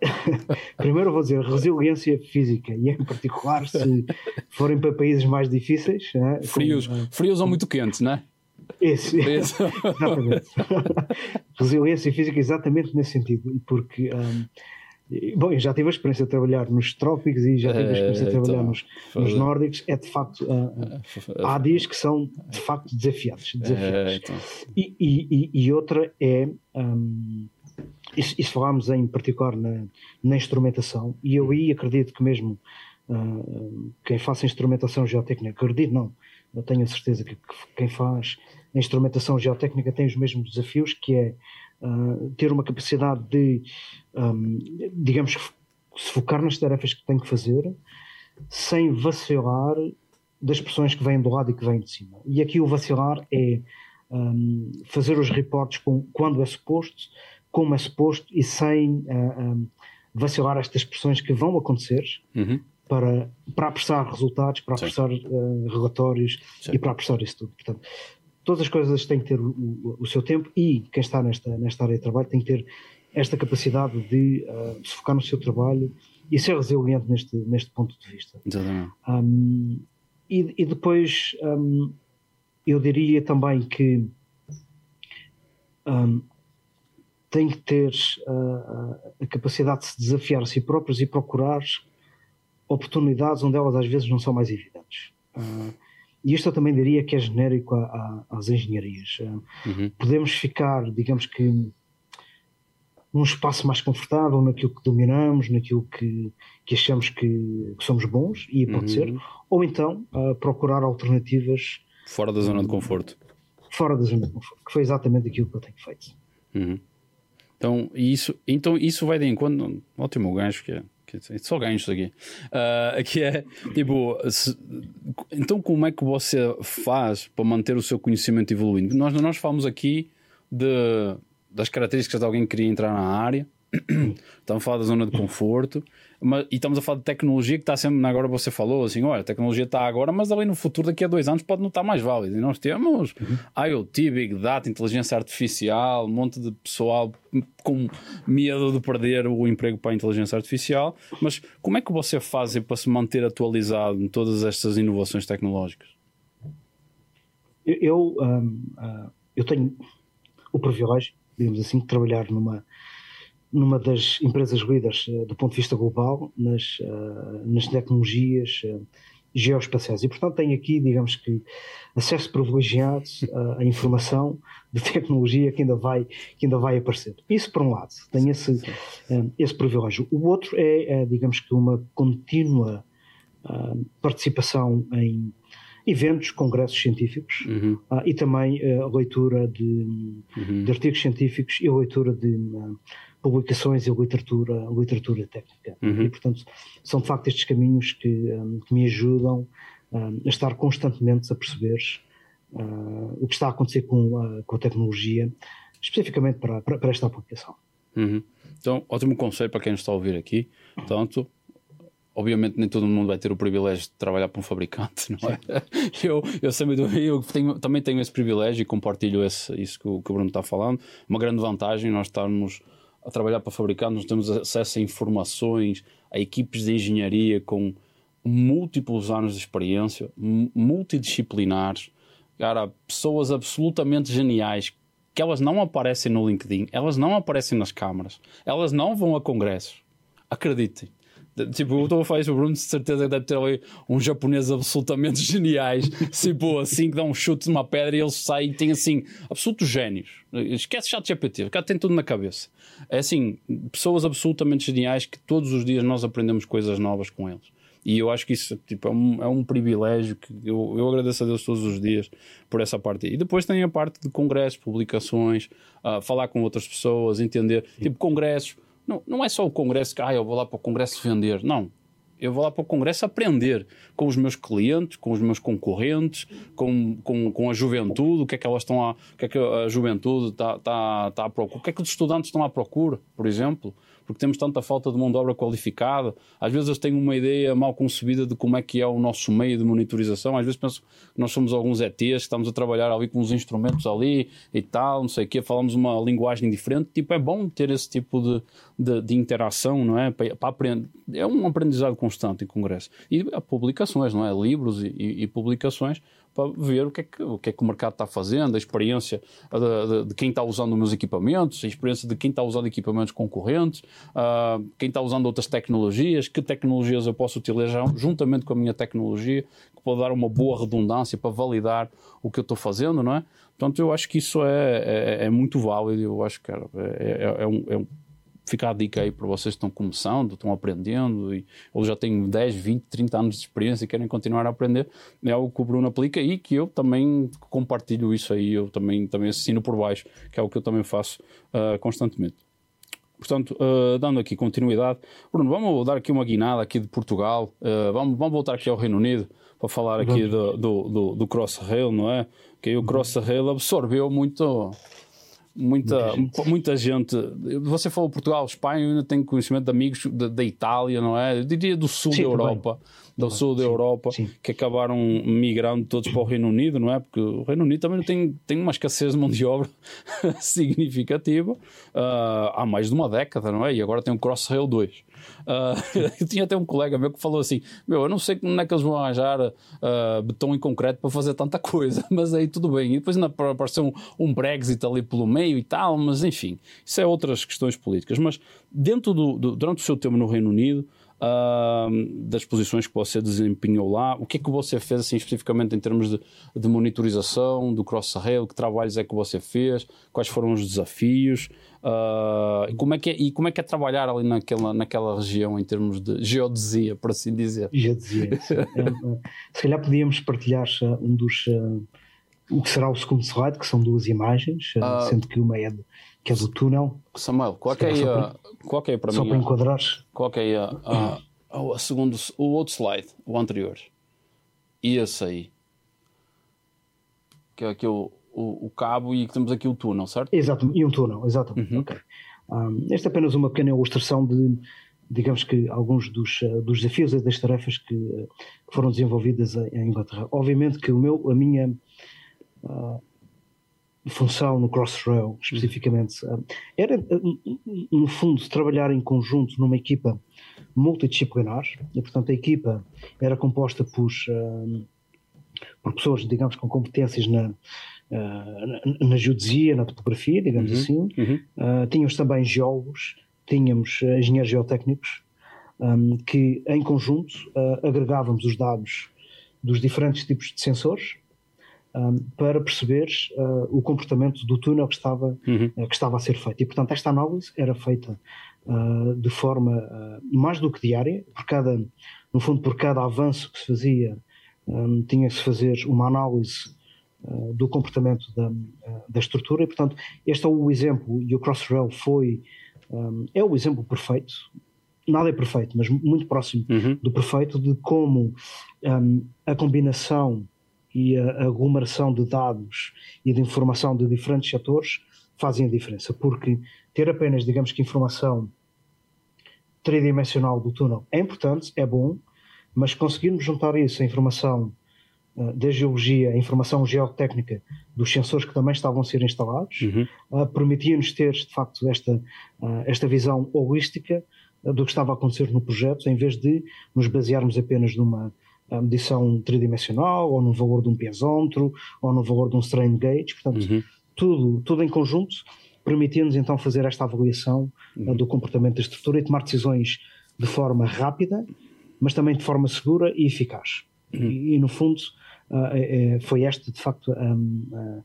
*laughs* primeiro vou dizer resiliência física e em particular se forem para países mais difíceis, né, frios, como, frios ou muito quentes, não é? Isso, *laughs* exatamente. *laughs* Resiliência física exatamente nesse sentido, porque um, Bom, eu já tive a experiência de trabalhar nos trópicos e já tive a experiência de trabalhar então, nos, nos, nórdicos. É de facto. Uh, há dias que são de facto desafiados. desafiados. então. e, e, e, outra é. Um, isso, isso falámos em particular na, na, instrumentação, e eu aí acredito que mesmo uh, quem faça instrumentação geotécnica, acredito não, eu tenho a certeza que, que quem faz a instrumentação geotécnica tem os mesmos desafios, que é uh, ter uma capacidade de, um, digamos, se focar nas tarefas que tem que fazer, sem vacilar das pressões que vêm do lado e que vêm de cima. E aqui o vacilar é um, fazer os reportes com, quando é suposto, como é suposto e sem uh, um, vacilar estas pressões que vão acontecer uhum. para, para apressar resultados, para apressar uh, relatórios Sim. e para apressar isso tudo. Portanto, todas as coisas têm que ter o, o, seu tempo e quem está nesta, nesta área de trabalho tem que ter esta capacidade de uh, se focar no seu trabalho e ser resiliente neste, neste ponto de vista. Exatamente. Um, e, e, depois um, eu diria também que um, tem que ter uh, a capacidade de se desafiar a si próprios e procurar oportunidades onde elas às vezes não são mais evidentes. Uh, e isto eu também diria que é genérico a, a, às engenharias. Uhum. Podemos ficar, digamos que, num espaço mais confortável, naquilo que dominamos, naquilo que, que achamos que, que somos bons, e pode uhum. ser, ou então uh, procurar alternativas fora da zona de conforto. Fora da zona de conforto, que foi exatamente aquilo que eu tenho feito. Uhum. Então, isso, então isso vai de encontro. Ótimo gancho que é. Que só ganhos aqui. Uh, que é tipo, se, então como é que você faz para manter o seu conhecimento evoluindo? Nós, nós falamos aqui de, das características de alguém que queria entrar na área, *clears throat* estamos a falar da zona de conforto, mas, e estamos a falar de tecnologia que está sempre, agora você falou assim, olha, a tecnologia está agora, mas ali no futuro, daqui a dois anos, pode não estar mais válida. E nós temos uhum. IoT, Big Data, inteligência artificial, um monte de pessoal com medo de perder o emprego para a inteligência artificial. Mas como é que você faz para se manter atualizado em todas estas inovações tecnológicas? Eu, eu, um, uh, eu tenho o privilégio, digamos assim, de trabalhar numa numa das empresas líderes uh, do ponto de vista global nas, uh, nas tecnologias uh, geoespaciais. E, portanto, tenho aqui, digamos que, acesso privilegiado à informação de tecnologia que ainda vai, que ainda vai aparecer. Isso, por um lado, tem esse, esse privilégio. O outro é, digamos que, uma contínua participação em eventos, congressos científicos uhum. uh, e também a uh, leitura de, uhum. de, artigos científicos e a leitura de publicações e literatura, literatura técnica. Uhum. E, portanto, são de facto estes caminhos que, um, que me ajudam um, a estar constantemente a perceber uh, o que está a acontecer com, a, com a tecnologia, especificamente para, para, para esta aplicação. Uhum. Então, ótimo conselho para quem nos está a ouvir aqui. Portanto, obviamente nem todo mundo vai ter o privilégio de trabalhar para um fabricante, não é? eu, eu, sempre, eu tenho, também tenho esse privilégio e compartilho esse, isso que o, que o Bruno está falando. Uma grande vantagem nós estarmos a trabalhar para fabricar, nós temos acesso a informações, a equipes de engenharia com múltiplos anos de experiência, multidisciplinares, cara, pessoas absolutamente geniais que elas não aparecem no LinkedIn, elas não aparecem nas câmaras, elas não vão a congressos. Acreditem. Tipo, eu estou a falar isso, o Bruno de certeza deve ter ali uns japoneses absolutamente *laughs* geniais, tipo assim, que dão um chute numa pedra e ele sai e tem assim, absolutos génios. Esquece chat GPT, o cara tem tudo na cabeça. É assim, pessoas absolutamente geniais que todos os dias nós aprendemos coisas novas com eles. E eu acho que isso tipo, é, um, é um privilégio que eu, eu agradeço a Deus todos os dias por essa parte. E depois tem a parte de congressos, publicações, uh, falar com outras pessoas, entender. Tipo, congressos não, não é só o congresso que ah, eu vou lá para o congresso vender. Não. Eu vou lá para o congresso aprender com os meus clientes, com os meus concorrentes, com, com, com a juventude, o que é que elas estão a, o que é que a juventude está, está, está à procura, o que é que os estudantes estão à procura, por exemplo porque temos tanta falta de mão de obra qualificada. Às vezes tenho uma ideia mal concebida de como é que é o nosso meio de monitorização. Às vezes penso que nós somos alguns ETs, que estamos a trabalhar ali com uns instrumentos ali e tal, não sei o quê, falamos uma linguagem diferente. Tipo, é bom ter esse tipo de, de, de interação, não é? Para, para, aprender. É um aprendizado constante em congresso. E há publicações, não é? Livros e, e, e publicações para ver o que, é que, o que é que o mercado está fazendo, a experiência de, de, de quem está usando os meus equipamentos, a experiência de quem está usando equipamentos concorrentes, uh, quem está usando outras tecnologias, que tecnologias eu posso utilizar juntamente com a minha tecnologia, que pode dar uma boa redundância para validar o que eu estou fazendo, não é? Portanto, eu acho que isso é, é, é muito válido, eu acho que é, é, é um, é um fica a dica aí para vocês que estão começando, estão aprendendo, e, ou já têm 10, 20, 30 anos de experiência e querem continuar a aprender, é algo que o Bruno aplica e que eu também compartilho isso aí, eu também, também assino por baixo, que é o que eu também faço uh, constantemente. Portanto, uh, dando aqui continuidade, Bruno, vamos dar aqui uma guinada aqui de Portugal, uh, vamos, vamos voltar aqui ao Reino Unido para falar aqui do, do, do, do Crossrail, não é? Que aí o Crossrail absorveu muito muita, muita gente. Você falou Portugal, Espanha, eu ainda tenho conhecimento de amigos da, Itália, não é? Eu diria do sul sim, da Europa, do sul da Europa, sim. que acabaram migrando todos para o Reino Unido, não é? Porque o Reino Unido também tem, tem uma escassez de mão de obra *laughs* significativa uh, há mais de uma década, não é? E agora tem o Crossrail 2. Uh, *laughs* eu tinha até um colega meu que falou assim: Meu, eu não sei como é que eles vão arranjar uh, betão em concreto para fazer tanta coisa, *laughs* mas aí tudo bem. E depois ainda apareceu um, um Brexit ali pelo meio e tal, mas enfim, isso é outras questões políticas. Mas dentro do, do durante o seu tempo no Reino Unido, uh, das posições que você desempenhou lá. O que é que você fez assim especificamente em termos de, de monitorização do cross-rail? Que trabalhos é que você fez? Quais foram os desafios? Uh, e, como é que é, e como é que é trabalhar ali naquela, naquela região em termos de geodesia, por assim dizer? Geodesia. *laughs* é, é, se calhar podíamos partilhar um dos. Uh, o que será o segundo slide, que são duas imagens, sendo que uma é de, que é do túnel. Samuel, coloca aí, a, coloca aí para só mim. Só para enquadrar. Coloca aí a, a, a, a segundo, o outro slide, o anterior. E esse aí. Que é aqui o, o, o cabo e temos aqui o túnel, certo? Exato, e um túnel, exatamente. Uhum. Okay. Um, esta é apenas uma pequena ilustração de, digamos que, alguns dos, uh, dos desafios e das tarefas que, uh, que, foram desenvolvidas em Inglaterra. Obviamente que o meu, a minha uh, função no Crossrail, especificamente, uh, era, uh, no fundo, trabalhar em conjunto numa equipa multidisciplinar, e, portanto, a equipa era composta por, por pessoas, digamos, com competências na, na, na geodesia, na topografia, digamos uhum, assim. Uhum. tínhamos também geólogos, tínhamos engenheiros geotécnicos, um, que em conjunto agregávamos os dados dos diferentes tipos de sensores um, para perceber uh, o comportamento do túnel que estava, uhum. uh, que estava a ser feito. E, portanto, esta análise era feita uh, de forma mais do que diária, por cada, no fundo, por cada avanço que se fazia, um, tinha que se fazer uma análise do comportamento da, da estrutura. E, portanto, este é o exemplo, e o Crossrail foi, um, é o exemplo perfeito, nada é perfeito, mas muito próximo uhum. do perfeito, de como a combinação e a aglomeração de dados e de informação de diferentes setores fazem a diferença, porque ter apenas, digamos que, informação tridimensional do túnel é importante, é bom, mas conseguirmos juntar isso a informação uh, da geologia, a informação geotécnica dos sensores que também estavam a ser instalados, uhum. uh, permitia-nos ter, de facto, esta, uh, esta visão holística do que estava a acontecer no projeto, em vez de nos basearmos apenas numa a medição tridimensional, ou no valor de um piezómetro, ou no valor de um strain gauge, portanto, uhum. tudo, tudo em conjunto permitia-nos então fazer esta avaliação uhum. do comportamento da estrutura e tomar decisões de forma rápida, mas também de forma segura e eficaz. Uhum. E, e, no fundo, uh, foi esta, de facto, um, uh,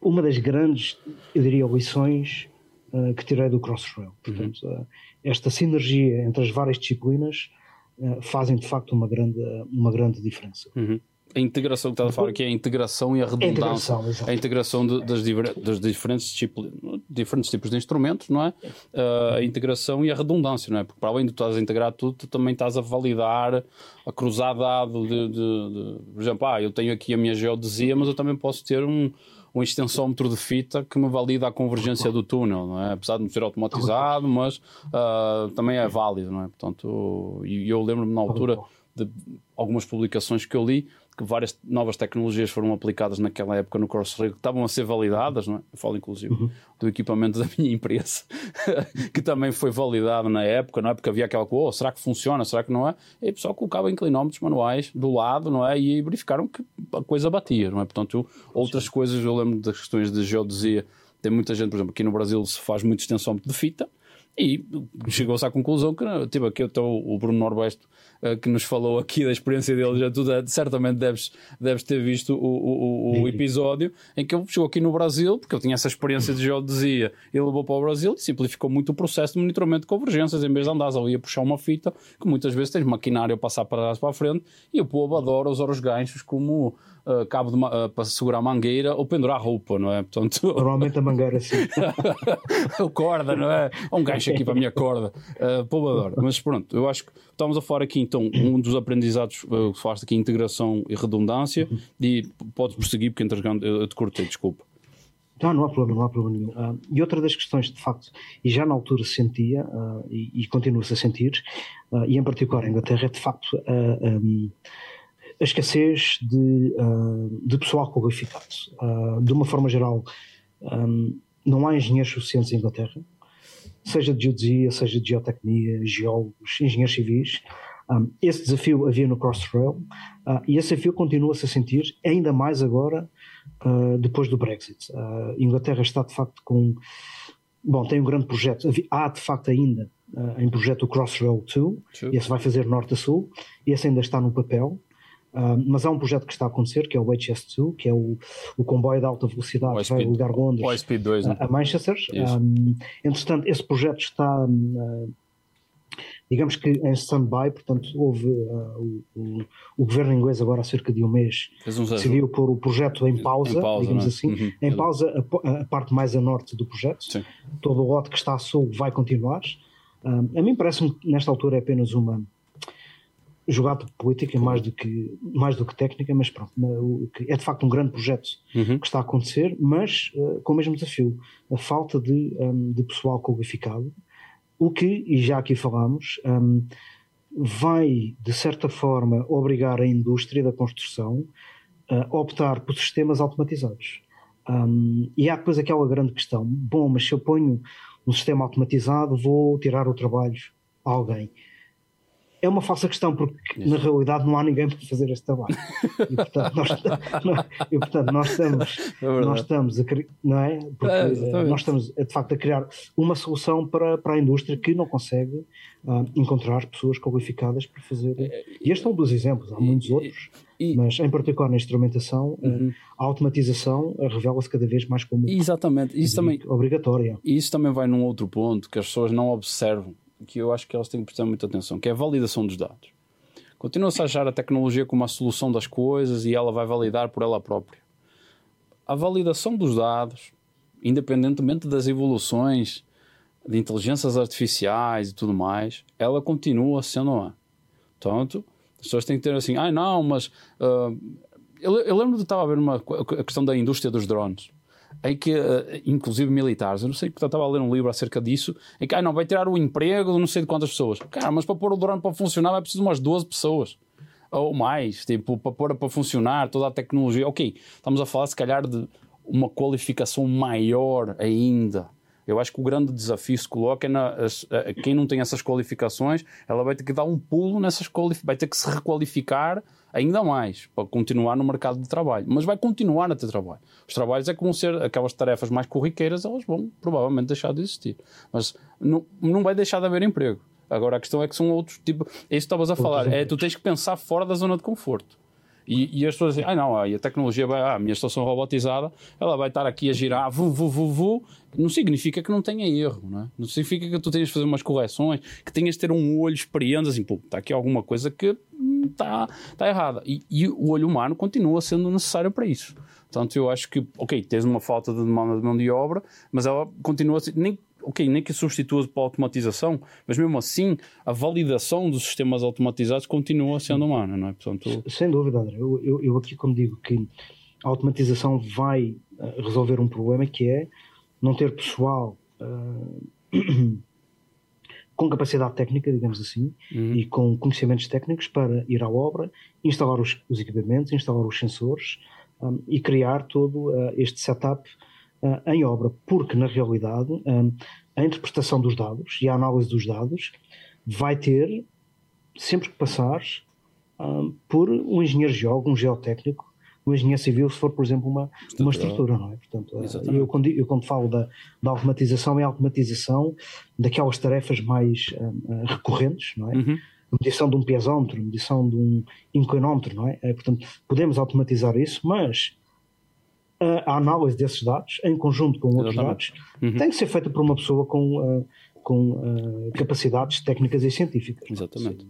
uma das grandes, eu diria, lições uh, que tirei do Crossrail. Portanto, uhum. esta sinergia entre as várias disciplinas eh, fazem de facto uma grande, uma grande diferença. Uhum. A integração que estás a falar aqui é a integração e a redundância. A integração, a integração de, das, das, diferentes, tipos, diferentes tipos de instrumentos, não é? Uh, a integração e a redundância, não é? Porque para além de tu estás a integrar tudo, tu também estás a validar, a cruzar dado de, de, de, por exemplo, ah, eu tenho aqui a minha geodesia, mas eu também posso ter um, um extensómetro de fita que me valida a convergência do túnel, não é? Apesar de não ser automatizado, mas uh, também é válido, não é? Portanto, e eu lembro-me na altura de algumas publicações que eu li que várias novas tecnologias foram aplicadas naquela época no Crossrail que estavam a ser validadas, não é? Eu falo inclusive uhum. do equipamento da minha empresa, *laughs* que também foi validado na época, não é? Porque havia aquela coisa, oh, será que funciona, será que não é? E o pessoal colocava inclinómetros manuais do lado, não é? E verificaram que a coisa batia, não é? Portanto, outras Sim. coisas, eu lembro das questões de geodesia, tem muita gente, por exemplo, aqui no Brasil se faz muito extensómetro de fita, e chegou-se à conclusão que, tipo, aqui estou o Bruno Norbesto, uh, que nos falou aqui da experiência dele, já tu certamente deves, deves ter visto o, o, o episódio em que ele chegou aqui no Brasil, porque ele tinha essa experiência de geodesia, ele levou para o Brasil e simplificou muito o processo de monitoramento de convergências, em vez de andares ali a puxar uma fita, que muitas vezes tens maquinário a passar para trás para a frente, e o povo adora usar os ganchos como uh, cabo de, uh, para segurar a mangueira ou pendurar roupa, não é? Portanto... *laughs* Normalmente a mangueira sim. *laughs* o corda, não é? Um gancho aqui para a minha corda. Uh, povo Mas pronto, eu acho que estamos a falar aqui então um dos aprendizados uh, que faz aqui integração e redundância e podes prosseguir porque entregando eu te cortei, desculpa. Não, não há problema, não há problema nenhum. Uh, e outra das questões, de facto, e já na altura se sentia, uh, e, e continua-se a sentir, uh, e em particular em Inglaterra, é de facto um, a escassez de, uh, de pessoal qualificado. Uh, de uma forma geral, um, não há engenheiros suficientes em Inglaterra, seja de geodesia, seja de geotecnia, geólogos, engenheiros civis. Um, esse desafio havia no Crossrail uh, e esse desafio continua-se a sentir ainda mais agora depois do Brexit. A Inglaterra está de facto com. Bom, tem um grande projeto. Há de facto ainda uh, em projeto o Crossrail 2, True. esse vai fazer norte a sul, esse ainda está no papel, uh, mas há um projeto que está a acontecer, que é o HS2, que é o, o comboio de alta velocidade que vai ligar Londres né? a, Manchester. Um, entretanto, esse projeto está digamos que em stand-by, portanto, houve uh, o, o, governo inglês agora há cerca de um mês um decidiu pôr o projeto em pausa, em pausa digamos é? assim, uhum. em pausa a, a, parte mais a norte do projeto, Sim. todo o lote que está a sul vai continuar. Uh, a mim parece-me que nesta altura é apenas uma jogada política mais do que mais do que técnica, mas pronto, é de facto um grande projeto uhum. que está a acontecer, mas uh, com o mesmo desafio, a falta de, um, de pessoal qualificado o que, e já aqui falamos, um, vai, de certa forma, obrigar a indústria da construção a optar por sistemas automatizados. Um, e há depois aquela grande questão: bom, mas se eu ponho um sistema automatizado, vou tirar o trabalho a alguém é uma falsa questão, porque Isso. na realidade não há ninguém para fazer este trabalho. E portanto nós, *laughs* e, portanto, nós estamos, é nós estamos a não é? É, nós estamos de facto a criar uma solução para, para a indústria que não consegue uh, encontrar pessoas qualificadas para fazer. É, e este é um dos exemplos, há muitos outros. E, mas em particular na instrumentação, uhum. a automatização revela-se cada vez mais como Exatamente. Isso também, obrigatória. E isso também vai num outro ponto que as pessoas não observam que eu acho que elas têm que prestar muita atenção, que é a validação dos dados. Continua-se a achar a tecnologia como a solução das coisas e ela vai validar por ela própria. A validação dos dados, independentemente das evoluções de inteligências artificiais e tudo mais, ela continua sendo lá. Portanto, as pessoas têm que ter assim, ah não, mas uh, eu, eu, lembro de estar a ver uma a questão da indústria dos drones em que, eh, inclusive militares, eu não sei eu estava a ler um livro acerca disso, em que ah, não vai tirar o emprego de não sei de quantas pessoas. Cara, mas para pôr o drone para funcionar vai preciso de umas 12 pessoas ou mais, tipo, para pôr para funcionar toda a tecnologia. Ok, estamos a falar se calhar de uma qualificação maior ainda. Eu acho que o grande desafio se coloca é na, quem não tem essas qualificações, ela vai ter que dar um pulo nessas qualificações, vai ter que se requalificar ainda mais para continuar no mercado de trabalho. Mas vai continuar a ter trabalho. Os trabalhos é que vão ser aquelas tarefas mais corriqueiras, elas vão provavelmente deixar de existir. Mas não, não vai deixar de haver emprego. Agora a questão é que são outros tipo. É isso que estavas a falar. É tu tens que pensar fora da zona de conforto. E, e as pessoas dizem, ah não, a tecnologia vai, ah, a minha estação robotizada, ela vai estar aqui a girar, vu, vu, vu, vu. Não significa que não tenha erro, não é? Não significa que tu tenhas de fazer umas correções, que tenhas de ter um olho experiente, assim, pô, está aqui alguma coisa que está, está errada. E, e o olho humano continua sendo necessário para isso. Portanto, eu acho que, ok, tens uma falta de demanda de mão de obra, mas ela continua a ser, nem ok, nem que substitua para a automatização, mas mesmo assim a validação dos sistemas automatizados continua sendo humana, não é? Portanto, Sem dúvida, André. Eu, eu, eu aqui, como digo, que a automatização vai uh, resolver um problema que é não ter pessoal uh, com capacidade técnica, digamos assim, uhum. e com conhecimentos técnicos para ir à obra, instalar os, os equipamentos, instalar os sensores um, e criar todo uh, este setup uh, em obra, porque na realidade um, a interpretação dos dados e a análise dos dados vai ter sempre que passar um, por um engenheiro geólogo, um geotécnico, um engenheiro civil, se for, por exemplo, uma, uma estrutura, não é? Portanto, uh, eu, quando, eu quando falo da, da automatização, é a automatização daquelas tarefas mais uh, recorrentes, não é? Uhum. Medição de um piezómetro, medição de um inclinómetro, não é? Portanto, podemos automatizar isso, mas a análise desses dados, em conjunto com outros Exatamente. dados, uhum. tem que ser feita por uma pessoa com, uh, com uh, capacidades técnicas e científicas. Exatamente.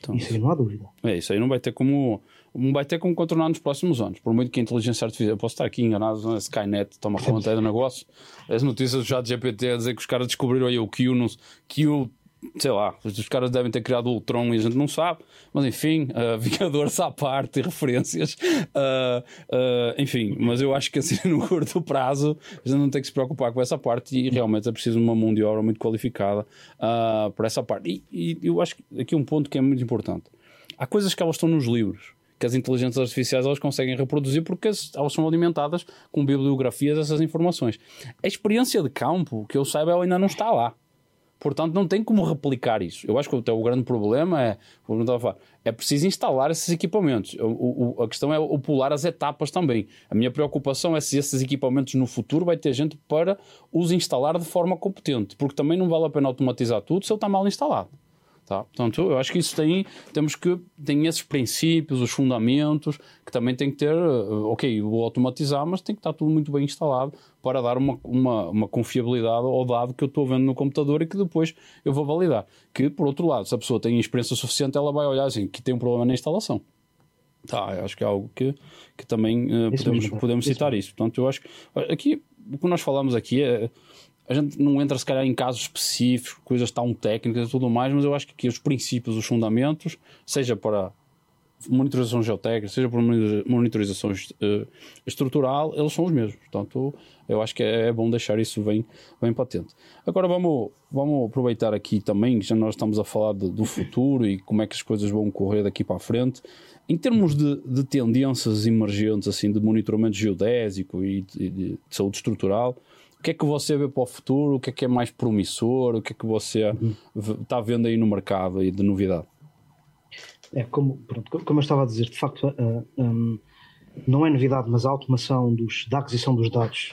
Então, isso aí não há dúvida. É, isso aí não vai ter como não vai ter como contornar nos próximos anos. Por muito que a inteligência artificial. Eu posso estar aqui enganado, a Skynet toma *laughs* conta do negócio. As notícias do chat GPT a dizer que os caras descobriram aí o Q, no, Q sei lá, os caras devem ter criado o Ultron e a gente não sabe, mas enfim, uh, *laughs* Vingadores à parte, referências, uh, uh, enfim, mas eu acho que assim *laughs* no curto prazo a gente não tem que se preocupar com essa parte e realmente é preciso uma mão de obra muito qualificada uh, para essa parte. E, e, eu acho que aqui um ponto que é muito importante: há coisas que elas estão nos livros. Que as inteligências artificiais elas conseguem reproduzir porque elas são alimentadas com bibliografias dessas informações. A experiência de campo, que eu saiba, ela ainda não está lá. Portanto, não tem como replicar isso. Eu acho que até o grande problema é, como estava a falar, é preciso instalar esses equipamentos. O, o, a questão é o pular as etapas também. A minha preocupação é se esses equipamentos no futuro vai ter gente para os instalar de forma competente, porque também não vale a pena automatizar tudo se ele está mal instalado. Tá? Portanto, eu acho que isso tem, temos que, tem esses princípios, os fundamentos, que também tem que ter, uh, ok, vou automatizar, mas tem que estar tudo muito bem instalado para dar uma, uma, uma confiabilidade ao dado que eu estou vendo no computador e que depois eu vou validar. Que, por outro lado, se a pessoa tem experiência suficiente, ela vai olhar assim, que tem um problema na instalação. Tá, eu acho que é algo que, que também uh, podemos, mesmo, podemos citar isso. Portanto, eu acho que aqui, o que nós falamos aqui é a gente não entra se calhar em casos específicos, coisas tão técnicas e tudo mais, mas eu acho que aqui os princípios, os fundamentos, seja para monitorização geotécnica, seja para monitorização uh, estrutural, eles são os mesmos. Portanto, eu acho que é, é, bom deixar isso bem, bem patente. Agora vamos, vamos aproveitar aqui também, já nós estamos a falar de, do futuro e como é que as coisas vão correr daqui para a frente. Em termos de, de tendências emergentes, assim, de monitoramento geodésico e de, de saúde estrutural, o que é que você vê para o futuro? O que é que é mais promissor? O que é que você está vendo aí no mercado aí de novidade? É, como, pronto, como eu estava a dizer, de facto, uh, eh, um, não é novidade, mas a automação dos, da aquisição dos dados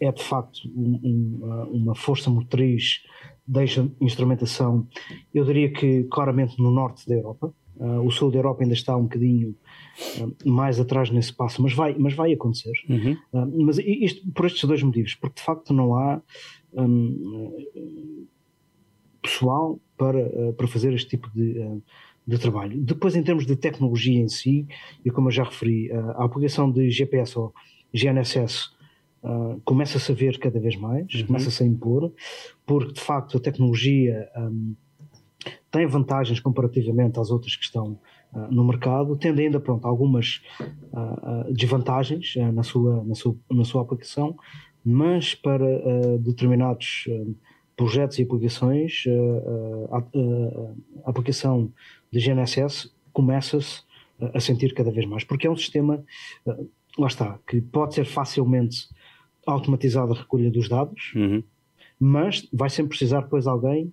é de facto um, um, uh, uma força motriz da instrumentação, eu diria que claramente no norte da Europa. Uh, o sul da Europa ainda está um bocadinho mais atrás nesse passo, mas vai, mas vai acontecer. Uhum. Uh, mas isto por estes dois motivos, porque de facto não há um, pessoal para, para fazer este tipo de, de trabalho. Depois, em termos de tecnologia em si, e como eu já referi, a aplicação de GPS ou GNSS Uh, começa-se a ver cada vez mais, uhum. começa-se a impor, porque de facto a tecnologia um, tem vantagens comparativamente às outras que estão no mercado, tendo ainda pronto, algumas uh, desvantagens na, sua, na, sua, na sua aplicação, mas para determinados projetos e aplicações, a, aplicação de GNSS começa-se a sentir cada vez mais, porque é um sistema, lá está, que pode ser facilmente automatizado a recolha dos dados, uhum. mas vai sempre precisar depois alguém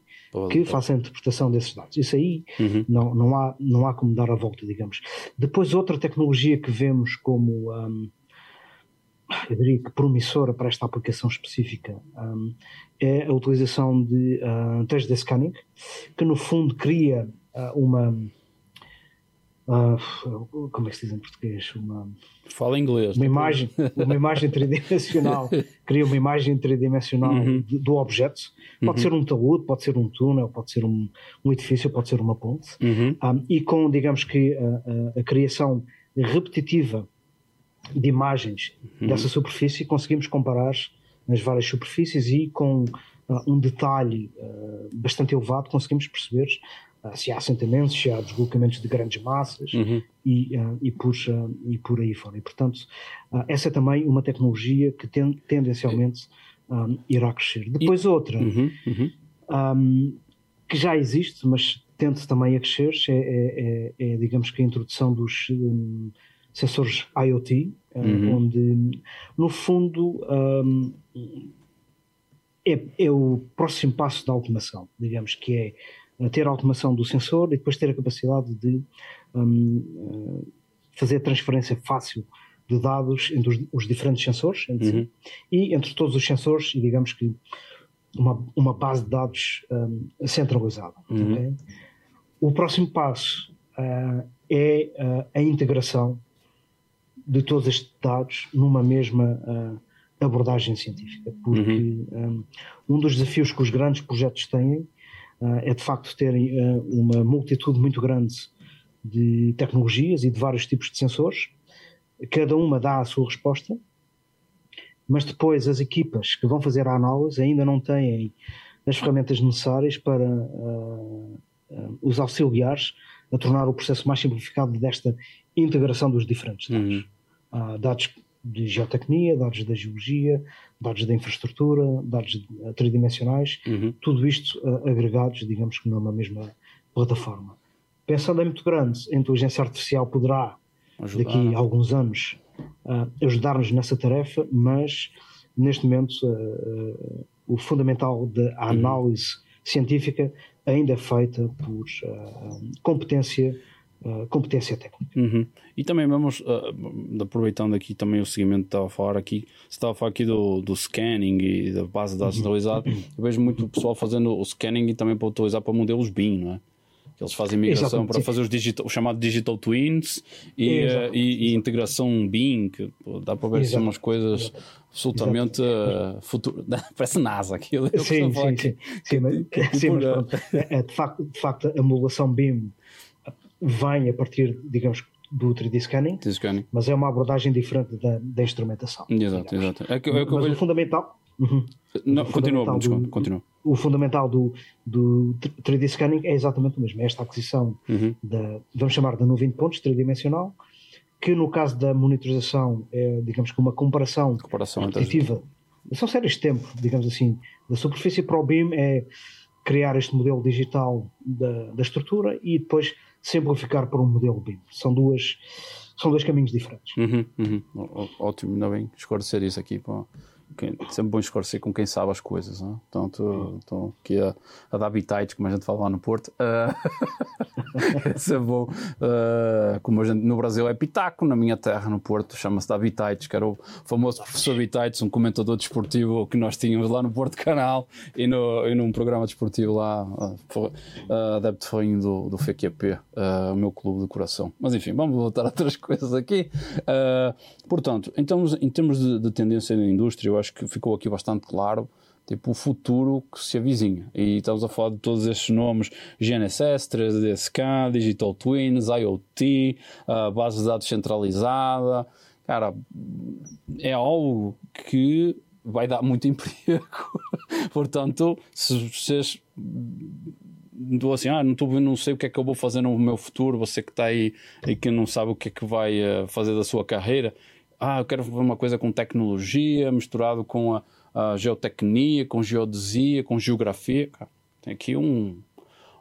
que faça a interpretação desses dados. Isso aí uhum. não, não, há, não há como dar a volta, digamos. Depois, outra tecnologia que vemos como, um, eu diria que promissora para esta aplicação específica, um, é a utilização de uh, 3D scanning, que no fundo cria uh, uma Uh, como é que se diz em português? Uma, Fala inglês. Uma imagem, uma imagem tridimensional, *laughs* cria uma imagem tridimensional uhum. do, objeto. Pode uhum. ser um talude, pode ser um túnel, pode ser um, um edifício, pode ser uma ponte. Uhum. Um, ah, e com, digamos que, a, a, a, criação repetitiva de imagens uhum. dessa superfície, conseguimos comparar as várias superfícies e com uh, um detalhe uh, bastante elevado conseguimos perceber se há assentamentos, se há deslocamentos de grandes massas uhum. e, uh, e, por, uh, e por aí fora. E, portanto, uh, essa é também uma tecnologia que ten, tendencialmente um, irá crescer. Depois, outra uhum. Uhum. Um, que já existe, mas tende também a crescer, é, é, é, é digamos que a introdução dos um, sensores IoT, uhum. onde, no fundo, é, é o próximo passo da automação, digamos que é ter a automação do sensor e depois ter a capacidade de um, eh, fazer transferência fácil de dados entre os, os diferentes sensores entre uhum. si, e entre todos os sensores e digamos que uma, uma base de dados um, centralizada. Uhum. Okay? O próximo passo uh, é uh, a integração de todos estes dados numa mesma uh, abordagem científica, porque uhum. um, um dos desafios que os grandes projetos têm é de facto terem ah, uma multitude muito grande de tecnologias e de vários tipos de sensores. Cada uma dá a sua resposta, mas depois as equipas que vão fazer a análise ainda não têm as ferramentas necessárias para uh, uh, os auxiliares a tornar o processo mais simplificado desta integração dos diferentes dados. Uhum. Uh, dados de geotecnia, dados da geologia, dados da infraestrutura, dados tridimensionais, uhum. tudo isto uh, agregados, digamos que numa mesma plataforma. Pensando em muito grande, a inteligência artificial poderá, Ajudar. daqui a alguns anos, uh, ajudar-nos nessa tarefa, mas neste momento uh, o fundamental da uhum. análise uhum. científica ainda é feita por competência Uh, competência técnica. Uhum. E também vamos, uh, aproveitando aqui também o seguimento que estava a falar aqui, você estava a falar aqui do, do scanning e da base de dados uhum. eu vejo muito pessoal fazendo o scanning e também para utilizar para modelos BIM, não é? Eles fazem migração Exatamente, para sim. fazer os digital, o chamado Digital Twins e, uh, e, e, integração BIM, que pô, dá para ver assim umas coisas absolutamente uh, futuro. *laughs* Parece NASA aquilo. Sim, sim, sim, sim, mas, *laughs* sim, mas pronto, é, é, de, facto, de facto a modulação BIM vem a partir, digamos, do 3D scanning, scanning, mas é uma abordagem diferente da, da instrumentação. Exato, exato. É que, é que mas vejo... o fundamental. Uhum, Não, o continua, fundamental do, continua. O fundamental do, do 3D scanning é exatamente o mesmo. É esta aquisição uhum. da, vamos chamar da nuvem de pontos tridimensional, que no caso da monitorização é, digamos que uma comparação, comparação repetitiva. São séries de tempo, digamos assim. Da superfície para o BIM é criar este modelo digital da, da estrutura e depois simplificar para um modelo BIM. São duas são dois caminhos diferentes. Uhum, uhum. Ótimo, ainda bem esclarecer isso aqui. Pô sempre bom esclarecer com quem sabe as coisas. Não? É? Então, estou aqui a, a dar bitites, como a gente fala lá no Porto. *laughs* Uh, é bom. Uh, como a gente no Brasil é pitaco, na minha terra, no Porto, chama-se da bitites, que era o famoso professor Bitites, um comentador desportivo que nós tínhamos lá no Porto Canal e, no, e num programa desportivo lá, uh, adepto foi do, do FQP, uh, o meu clube de coração. Mas enfim, vamos voltar a outras *laughs* coisas aqui. Portanto, então, em termos de, de tendência na indústria, acho que ficou aqui bastante claro tipo o futuro que se avizinha. E estamos a falar de todos estes nomes: GNSS, 3DSK, Digital Twins, IoT, uh, base de dados centralizada. Cara, é algo que vai dar muito *laughs* emprego. Portanto, se vocês estou assim, ah, não, tô, não sei o que é que eu vou fazer no meu futuro, você que está aí e que não sabe o que é que vai uh, fazer da sua carreira, ah, eu quero fazer uma coisa com tecnologia misturado com a, a geotecnia, com geodesia, com geografia. Cara, tem aqui um,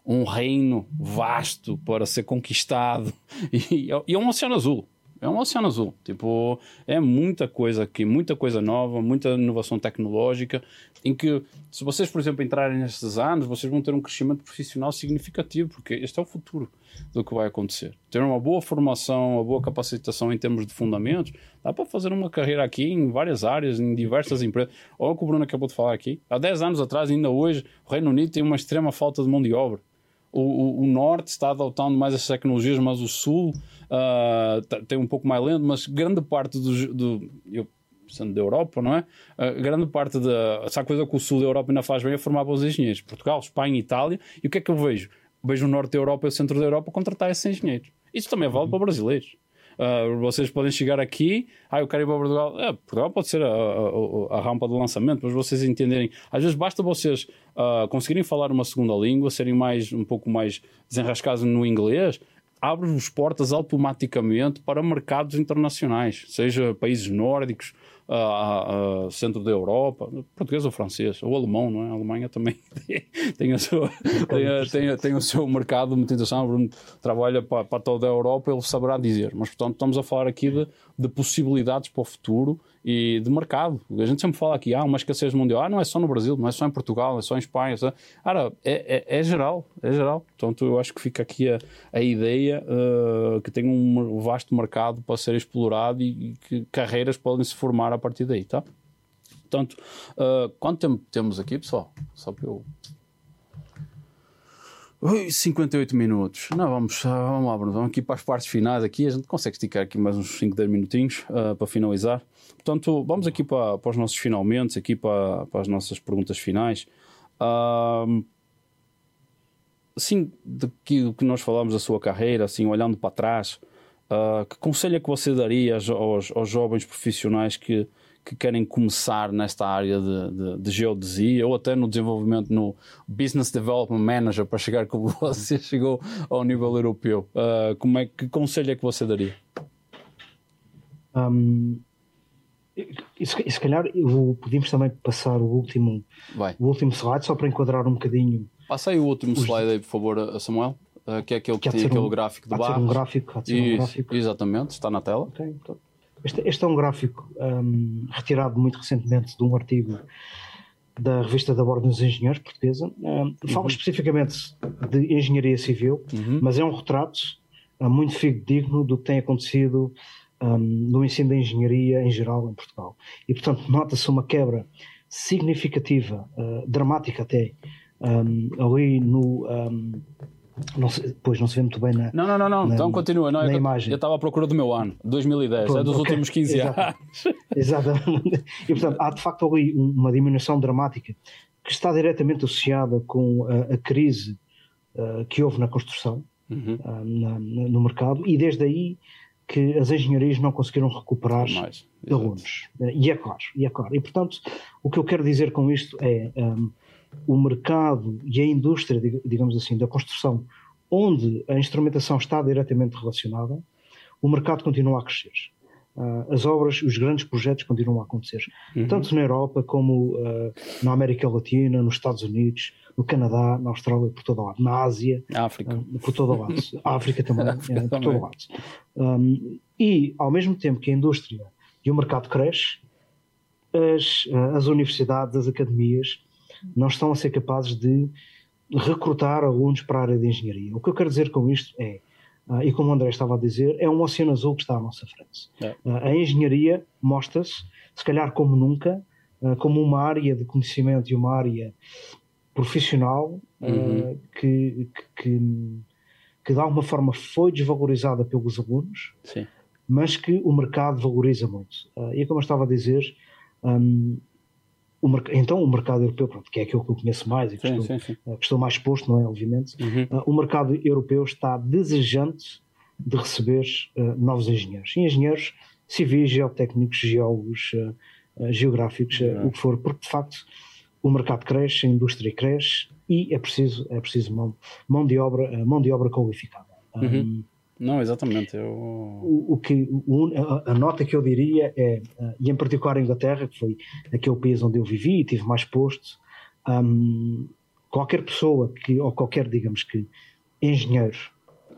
um reino vasto para ser conquistado *laughs* e, e é um oceano azul. É um oceano azul. Tipo, é muita coisa aqui, muita coisa nova, muita inovação tecnológica, em que, se vocês, por exemplo, entrarem nestes anos, vocês vão ter um crescimento profissional significativo, porque este é o futuro do que vai acontecer. Ter uma boa formação, uma boa capacitação em termos de fundamentos, dá para fazer uma carreira aqui em várias áreas, em diversas empresas. Olha o que o Bruno acabou de falar aqui. Há 10 anos atrás, ainda hoje, o Reino Unido tem uma extrema falta de mão de obra. O, o, norte está adotando mais essas tecnologias, mas o sul uh, tem um pouco mais lento, mas grande parte do, eu, sendo da Europa, não é? Uh, grande parte da. Essa coisa que o sul da Europa ainda faz bem é formar bons engenheiros. Portugal, Espanha, Itália. E o que é que eu vejo? Vejo o norte da Europa e o centro da Europa contratar esses engenheiros. Isso também vale para brasileiros. Uh, vocês podem chegar aqui, ah, eu quero ir para Portugal. É, Portugal pode ser a, a, a, rampa de lançamento, mas vocês entenderem. Às vezes basta vocês uh, conseguirem falar uma segunda língua, serem mais, um pouco mais desenrascados no inglês, abre-vos portas automaticamente para mercados internacionais, seja países nórdicos, uh, uh, centro da Europa, português ou francês, ou alemão, não é? A Alemanha também *laughs* tem, a sua, tem, tem, tem, o seu mercado muito interessante. Bruno trabalha para, para toda a Europa, ele saberá dizer. Mas, portanto, estamos a falar aqui de, de possibilidades para o futuro e de mercado. A gente sempre fala aqui, ah, uma escassez mundial, ah, não é só no Brasil, não é só em Portugal, é só em Espanha. Só... Cara, é, é, é, geral, é geral. Portanto, eu acho que fica aqui a, a ideia uh, que tem um vasto mercado para ser explorado e, e que carreiras podem se formar a partir daí, tá? Portanto, uh, quanto tempo temos aqui, pessoal? Só para eu 58 minutos. Não, vamos, vamos lá, Bruno. Vamos aqui para as partes finais. Aqui a gente consegue esticar aqui mais uns 5, 10 minutinhos uh, para finalizar. Portanto, vamos aqui para, para os nossos finalmente, aqui para, para as nossas perguntas finais. Uh, assim, do que, nós falamos da sua carreira, assim, olhando para trás, uh, que conselho é que você daria aos, aos, aos jovens profissionais que, que querem começar nesta área de, de, de, geodesia ou até no desenvolvimento no Business Development Manager para chegar como *laughs* você chegou ao nível europeu. Uh, como é, que conselho é que você daria? Um, e, se, e se calhar eu, podíamos também passar o último, o último slide só para enquadrar um bocadinho. Passa aí o último slide aí, por favor, Samuel. Uh, que é aquele que, que tem aquele um, gráfico de barras. Um gráfico, um gráfico. Exatamente, está na tela. Okay, então. Este, este é um gráfico um, retirado muito recentemente de um artigo da revista da Ordem dos Engenheiros Portuguesa. Uh, fala uhum. especificamente de engenharia civil, uhum. mas é um retrato uh, muito fidedigno do que tem acontecido um, no ensino da engenharia em geral em Portugal. E, portanto, nota-se uma quebra significativa, uh, dramática até, um, ali no. Um, não se, pois não se vê muito bem na. Não, não, não, não. Na, então continua. Não, na eu, imagem. Eu estava à procura do meu ano, 2010, Pronto, é dos okay. últimos 15 anos. *laughs* Exatamente. E portanto, há de facto ali uma diminuição dramática que está diretamente associada com a, a crise uh, que houve na construção uhum. uh, na, no mercado e desde aí que as engenharias não conseguiram recuperar Mais, alunos. E é claro, e é claro. E portanto, o que eu quero dizer com isto é um, o mercado e a indústria, digamos assim, da construção, onde a instrumentação está diretamente relacionada, o mercado continua a crescer. Uh, as obras, os grandes projetos continuam a acontecer, uhum. tanto na Europa como uh, na América Latina, nos Estados Unidos, no Canadá, na Austrália, por todo lado, na Ásia, África. Uh, por todo lado, *laughs* África também, África por também. todo lado. E, ao mesmo tempo que a indústria e o mercado cresce, as, as universidades, as academias, não estão a ser capazes de recrutar alunos para a área de engenharia. O que eu quero dizer com isto é, uh, e como o André estava a dizer, é um oceano azul que está à nossa frente. É. Uh, a engenharia mostra-se, se calhar como nunca, uh, como uma área de conhecimento e uma área profissional uhum. que, que, que, de alguma forma foi desvalorizada pelos alunos, Sim. mas que o mercado valoriza muito. e como eu estava a dizer, um, o, então o mercado europeu, pronto, que é aquilo que eu conheço mais e que, sim, estou, sim, sim. Eh, que estou, mais exposto, não é? Obviamente, uhum. uh, o mercado europeu está desejante de receber uh, novos engenheiros. engenheiros civis, geotécnicos, geólogos, geográficos, uhum. o que for, porque de facto o mercado cresce, a indústria cresce e é preciso, é preciso mão, mão de obra, mão de obra qualificada. Uhum. Um, não, exatamente. Eu... O, o que, o, a, nota que eu diria é, uh, e em particular a Inglaterra, que foi aquele país onde eu vivi e tive mais posto, um, qualquer pessoa que, ou qualquer, digamos que, engenheiro,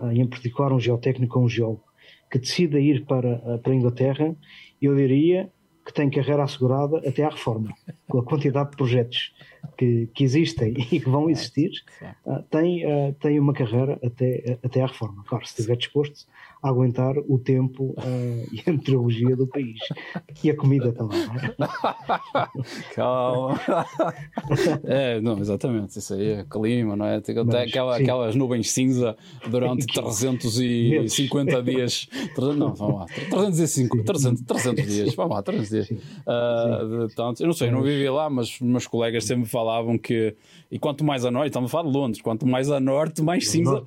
uh, e em particular um geotécnico ou um geólogo, que decida ir para, uh, para a Inglaterra, eu diria que tem carreira assegurada até à reforma, com a quantidade de projetos que, que existem *laughs* e que vão existir, uh, tem, uh, tem uma carreira até, até à reforma. Claro, se estiver disposto aguentar o tempo uh, e a meteorologia do país. E a comida também. É? *laughs* Calma. é, não, exatamente. Isso aí é clima, não é? Até aquela, aquelas nuvens cinza durante *laughs* 350 dias. Não, vamos lá. 305, 300, 300 dias. Vamos lá, 300 dias. Uh, tanto, eu não sei, não vivi lá, mas meus colegas sempre falavam que. E quanto mais a norte, estamos a falar de Londres, quanto mais a norte, mais cinza. *laughs*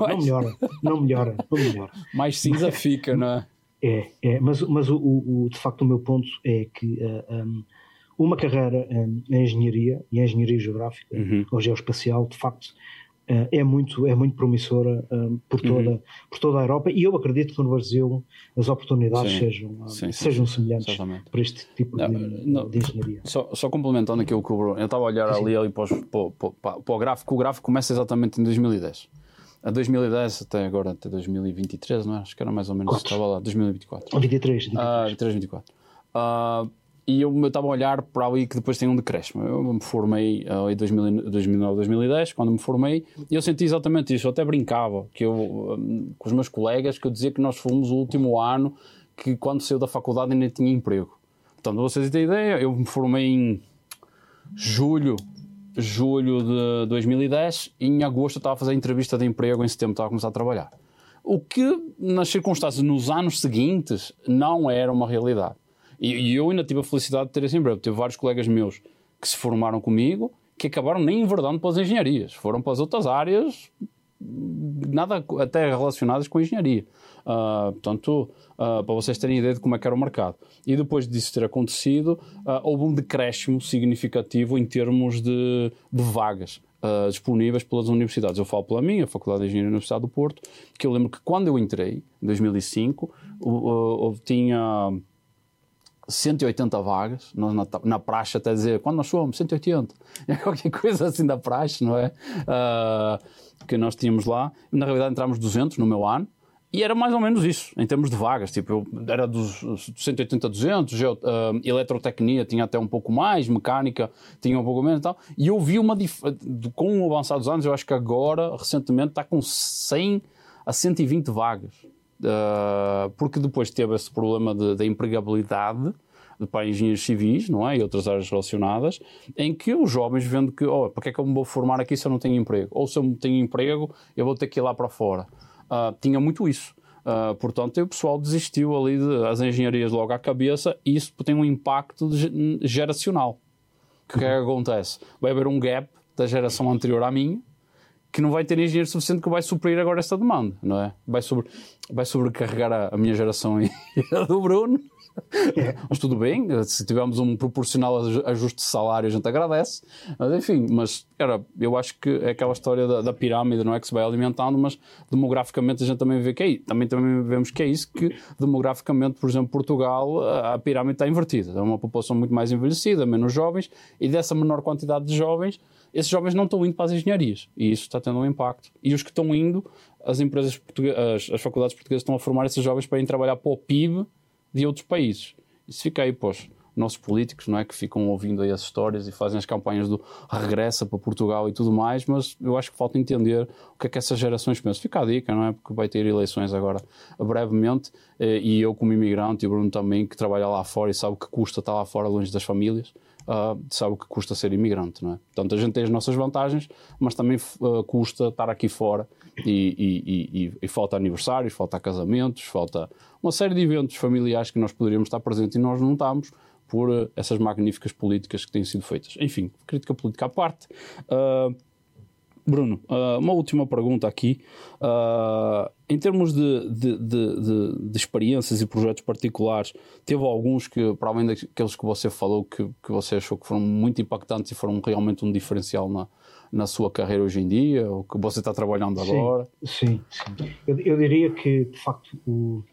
mais... Não melhora, não melhora, não melhora. Mais cinza fica, não é? É, é mas, mas o, o, de facto o meu ponto é que eh, um, uma carreira em engenharia e em engenharia geográfica uhum. ou geoespacial, de facto, uh, é, muito, é muito promissora um, por, toda, uhum. por toda a Europa e eu acredito que no Brasil as oportunidades sim. sejam, sim, sim, sejam semelhantes Exatamente. para este tipo de, não, de, engenharia. Só, só, complementando aquilo que o Bruno, eu estava a olhar ali, ali para, os, para, para, para o gráfico, o gráfico começa exatamente em 2010 a 2010 até agora, até 2023, não é? Acho que era mais ou menos, estava lá, 2024. 23, 23. Ah, 23, 24. Uh, e eu estava a olhar para ali que depois tem um decréscimo. Eu me formei uh, em 2009, 2010, quando me formei, e eu senti exatamente isso. Eu até brincava que eu, um, com os meus colegas que eu dizia que nós fomos o último ano que quando saiu da faculdade ainda tinha emprego. Portanto, vocês têm ideia, eu me formei em julho julho de 2010 e em agosto estava a fazer a entrevista de emprego, em setembro estava a começar a trabalhar. O que, nas circunstâncias, nos anos seguintes, não era uma realidade. E, e eu ainda tive a felicidade de ter esse emprego. Tive vários colegas meus que se formaram comigo que acabaram nem enverdando para as engenharias, foram para as outras áreas, nada até relacionadas com engenharia. Uh, portanto, uh, para vocês terem ideia de como é que era o mercado. E depois disso ter acontecido, uh, houve um decréscimo significativo em termos de, de vagas. Disponíveis pelas universidades. Eu falo pela minha, a Faculdade de Engenharia da Universidade do Porto, que eu lembro que quando eu entrei, em 2005, uh, tinha 180 vagas, nós na, na praxe até dizer, quando nós fomos, 180. *laughs* É qualquer coisa assim da praxe, não é? Uh, que nós tínhamos lá. Na realidade entramos 200 no meu ano, e era mais ou menos isso, em termos de vagas. Tipo, eu era dos 180 a 200, uh, eletrotecnia tinha até um pouco mais, mecânica tinha um pouco menos e tal. E eu vi uma. Com o avançar dos anos, eu acho que agora, recentemente, está com 100 a 120 vagas. Uh, porque depois teve esse problema da empregabilidade para engenheiros civis, não é? E outras áreas relacionadas, em que os jovens vendo que, oh, para que é que eu me vou formar aqui se eu não tenho emprego? Ou se eu tenho emprego, eu vou ter que ir lá para fora. Uh, tinha muito isso. Uh, portanto, o pessoal desistiu ali das de, engenharias logo à cabeça e isso tem um impacto geracional. O que é que acontece? Vai haver um gap da geração anterior à minha que não vai ter engenheiro suficiente que vai suprir agora esta demanda, não é? Vai, sobre, vai sobrecarregar a, a minha geração e *laughs* a do Bruno é. Mas tudo bem, se tivermos um proporcional ajuste de salário, a gente agradece. Mas enfim, mas era, eu acho que é aquela história da, da, pirâmide, não é? Que se vai alimentando, mas demograficamente a gente também vê que é também, também vemos que é isso, que demograficamente, por exemplo, Portugal, a, a pirâmide está invertida. É uma população muito mais envelhecida, menos jovens, e dessa menor quantidade de jovens, esses jovens não estão indo para as engenharias. E isso está tendo um impacto. E os que estão indo, as empresas as, as faculdades portuguesas estão a formar esses jovens para ir trabalhar para o PIB de outros países. Isso fica aí, pois, nossos políticos, não é? Que ficam ouvindo aí as histórias e fazem as campanhas do regressa para Portugal e tudo mais, mas eu acho que falta entender o que é que essas gerações pensam. Fica a dica, não é? Porque vai ter eleições agora brevemente eh, e eu, como imigrante, e o Bruno também, que trabalha lá fora e sabe o que custa estar lá fora longe das famílias, uh, sabe o que custa ser imigrante, não é? Portanto, a gente tem as nossas vantagens, mas também uh, custa estar aqui fora e, e, e, e, falta aniversários, falta casamentos, falta uma série de eventos familiares que nós poderíamos estar presentes e nós não estamos por uh, essas magníficas políticas que têm sido feitas. Enfim, crítica política à parte. Uh, Bruno, uh, uma última pergunta aqui. Uh, em termos de, de, de, de, experiências e projetos particulares, teve alguns que, para além daqueles que você falou, que, que você achou que foram muito impactantes e foram realmente um diferencial na, na sua carreira hoje em dia, ou que você está trabalhando agora? Sim, sim. Eu, eu, diria que, de facto, o,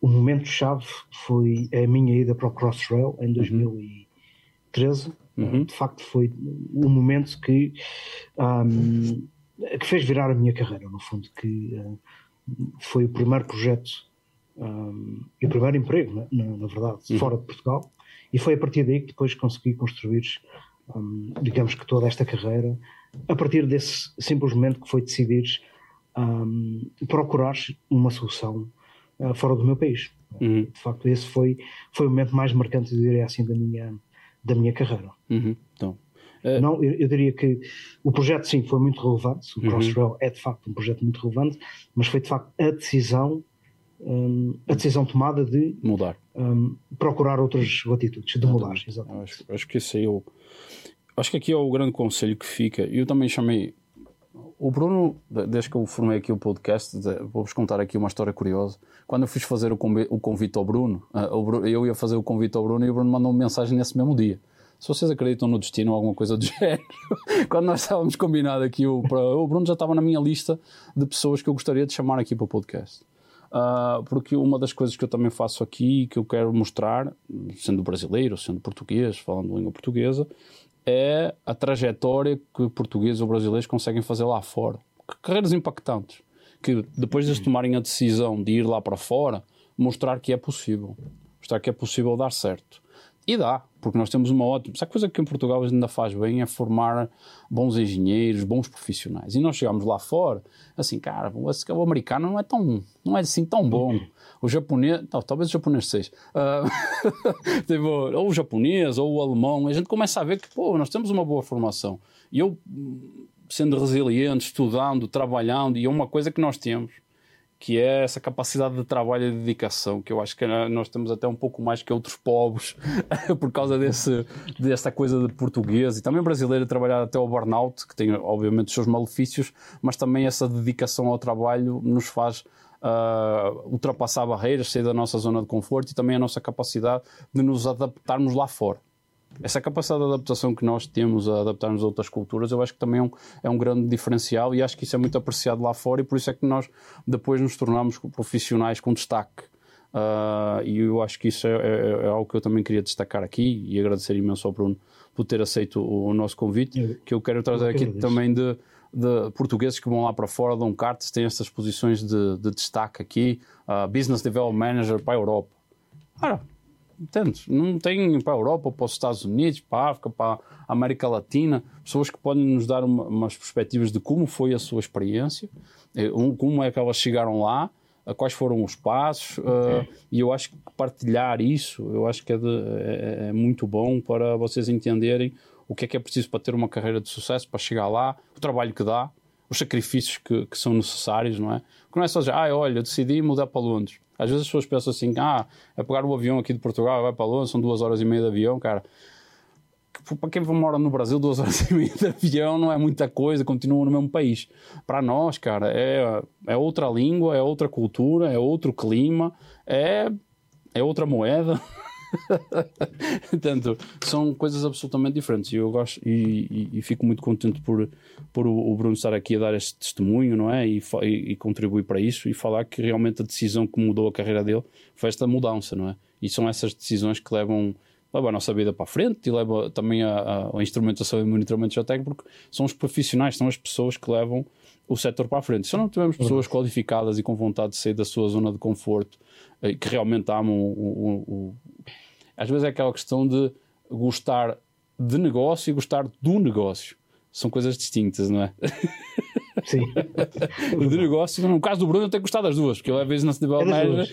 o momento-chave foi a minha ida para o Crossrail em 2013. Uhum Uhum. De facto, foi o momento que, um, que fez virar a minha carreira, no fundo, que uh, foi o primeiro projeto um, e o primeiro emprego, né, na, na, verdade, uhum. fora de Portugal, e foi a partir daí que depois consegui construir, um, digamos que toda esta carreira, a partir desse simples momento que foi decidir um, procurar uma solução uh, fora do meu país. Uhum. De facto, esse foi, foi o momento mais marcante, eu diria assim, da minha da minha carreira. Uhum. Então, uh... Não, eu, eu, diria que o projeto sim foi muito relevante, o uhum. Crossrail é de facto um projeto muito relevante, mas foi de facto a decisão um, a decisão tomada de mudar, um, procurar outras latitudes, de mudar. Exatamente. Acho, acho que esse é o, acho que aqui é o grande conselho que fica. Eu também chamei o Bruno, desde que eu formei aqui o podcast, vou-vos contar aqui uma história curiosa. Quando eu fiz fazer o convite ao Bruno, ah, eu ia fazer o convite ao Bruno e o Bruno mandou uma mensagem nesse mesmo dia. Se vocês acreditam no destino ou alguma coisa do *laughs* género, quando nós estávamos combinados aqui, o, Bruno já estava na minha lista de pessoas que eu gostaria de chamar aqui para o podcast. Uh, porque uma das coisas que eu também faço aqui, que eu quero mostrar, sendo brasileiro, sendo português, falando língua portuguesa, é a trajetória que portugueses ou brasileiros conseguem fazer lá fora. Carreiras impactantes. Que depois de tomarem a decisão de ir lá para fora, mostrar que é possível. Mostrar que é possível dar certo. E dá, porque nós temos uma ótima. A coisa que em Portugal ainda faz bem é formar bons engenheiros, bons profissionais. E nós chegamos lá fora, assim, cara, o americano não é tão, não é assim tão bom. O japonês, não, talvez o japonês seja. Uh, *laughs* tipo, ou o japonês, ou o alemão, a gente começa a ver que, pô, nós temos uma boa formação. E eu, sendo resiliente, estudando, trabalhando, e é uma coisa que nós temos que é essa capacidade de trabalho e de dedicação, que eu acho que nós temos até um pouco mais que outros povos, *laughs* por causa desse, dessa coisa de português e também brasileiro trabalhar até o burnout, que tem obviamente os seus malefícios, mas também essa dedicação ao trabalho nos faz uh, ultrapassar barreiras, sair da nossa zona de conforto e também a nossa capacidade de nos adaptarmos lá fora essa capacidade de adaptação que nós temos a adaptar-nos a outras culturas, eu acho que também é um, é um grande diferencial e acho que isso é muito apreciado lá fora e por isso é que nós depois nos tornamos profissionais com destaque. Uh, e eu acho que isso é, é, é, algo que eu também queria destacar aqui e agradecer imenso ao Bruno por ter aceito o, o nosso convite, eu, que eu quero trazer eu aqui também de de portugueses que vão lá para fora, dão cartas, têm estas posições de, de destaque aqui, uh, Business Development Manager para a Europa. Ora, entendes? Não tem para a Europa, para os Estados Unidos, para a África, para a América Latina, pessoas que podem nos dar uma, umas perspectivas de como foi a sua experiência, eh, como é que elas chegaram lá, quais foram os passos, uh, e eu acho que partilhar isso, eu acho que é, de, é, é, muito bom para vocês entenderem o que é que é preciso para ter uma carreira de sucesso, para chegar lá, o trabalho que dá, os sacrifícios que, que são necessários, não é? Porque não é só dizer, ah, olha, eu decidi mudar para Londres. Às vezes as pessoas pensam assim, ah, é pegar o avião aqui de Portugal, vai para Londres, são duas horas e meia de avião, cara. Para quem mora no Brasil, duas *laughs* horas e meia de avião não é muita coisa, continua no mesmo país. Para nós, cara, é, é outra língua, é outra cultura, é outro clima, é, é outra moeda. *laughs* *laughs* Portanto, são coisas absolutamente diferentes e eu gosto e, e, e, fico muito contente por, por o, Bruno estar aqui a dar este testemunho, não é? E, e, contribuir para isso e falar que realmente a decisão que mudou a carreira dele foi esta mudança, não é? E são essas decisões que levam leva a nossa vida para a frente e leva também a, a, instrumentação e monitoramento geotécnico, porque são os profissionais, são as pessoas que levam o setor para a frente. Se não tivermos pessoas qualificadas e com vontade de sair da sua zona de conforto, eh, que realmente amam o, o, o, às vezes é aquela questão de gostar de negócio e gostar do negócio. São coisas distintas, não é? *laughs* Sim. de negócio, no caso do Bruno, eu tenho gostado das duas, porque ele é business development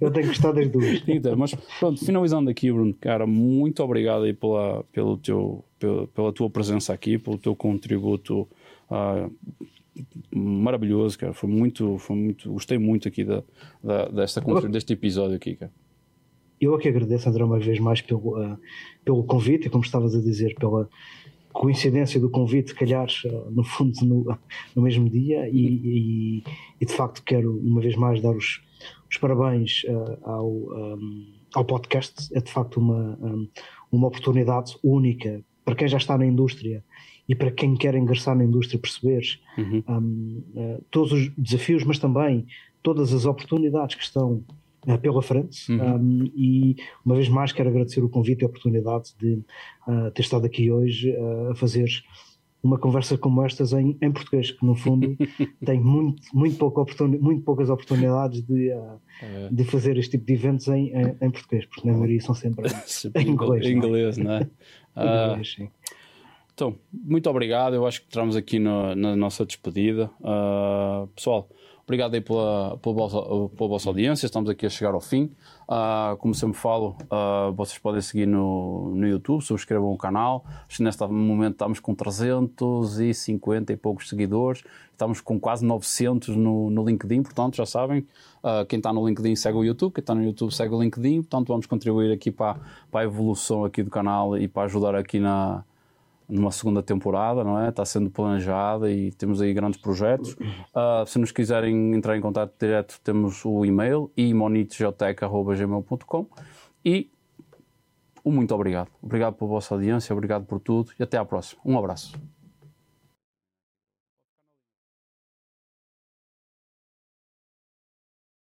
Eu tenho gostado das duas. *laughs* Então, mas pronto, finalizando aqui, Bruno, cara, muito obrigado aí pela, pelo teu, pela, pela tua presença aqui, pelo teu contributo uh, maravilhoso, cara. Foi muito, foi muito, gostei muito aqui da, da, desta, deste episódio aqui, cara. Eu aqui é agradeço, André, uma vez mais pelo, uh, pelo convite, e como estavas a dizer, pela coincidência do convite, calhar, uh, no fundo, no, no mesmo dia, e, e, e, de facto quero uma vez mais dar os, os parabéns uh, ao, um, ao podcast. É de facto uma, um, uma oportunidade única para quem já está na indústria e para quem quer ingressar na indústria perceber uhum. um, todos os desafios, mas também todas as oportunidades que estão uh, pela frente uhum. um, e uma vez mais quero agradecer o convite e a oportunidade de uh, ter estado aqui hoje uh, a fazer uma conversa como estas em, em português, que no fundo *laughs* tem muito, muito, pouca oportun, muito poucas oportunidades de, uh, é. de fazer este tipo de eventos em, em, em português, porque na maioria são sempre *laughs* em inglês. Em inglês, não é? Não é? *laughs* inglês, sim. Então, muito obrigado. Eu acho que entramos aqui no, na nossa despedida. Uh, pessoal, Obrigado aí pela, pela, vossa, pela vossa audiência. Estamos aqui a chegar ao fim. Uh, como sempre falo, uh, vocês podem seguir no, no YouTube, subscrevam o canal. Neste momento estamos com 350 e poucos seguidores. Estamos com quase 900 no, no LinkedIn, portanto, já sabem. Uh, quem está no LinkedIn segue o YouTube, quem está no YouTube segue o LinkedIn. Portanto, vamos contribuir aqui para, para a evolução aqui do canal e para ajudar aqui na numa segunda temporada, não é? Está sendo planejada e temos aí grandes projetos. Uh, se nos quiserem entrar em contato direto, temos o e-mail imonitgeotec.gmail.com e um muito obrigado. Obrigado pela vossa audiência, obrigado por tudo e até à próxima. Um abraço.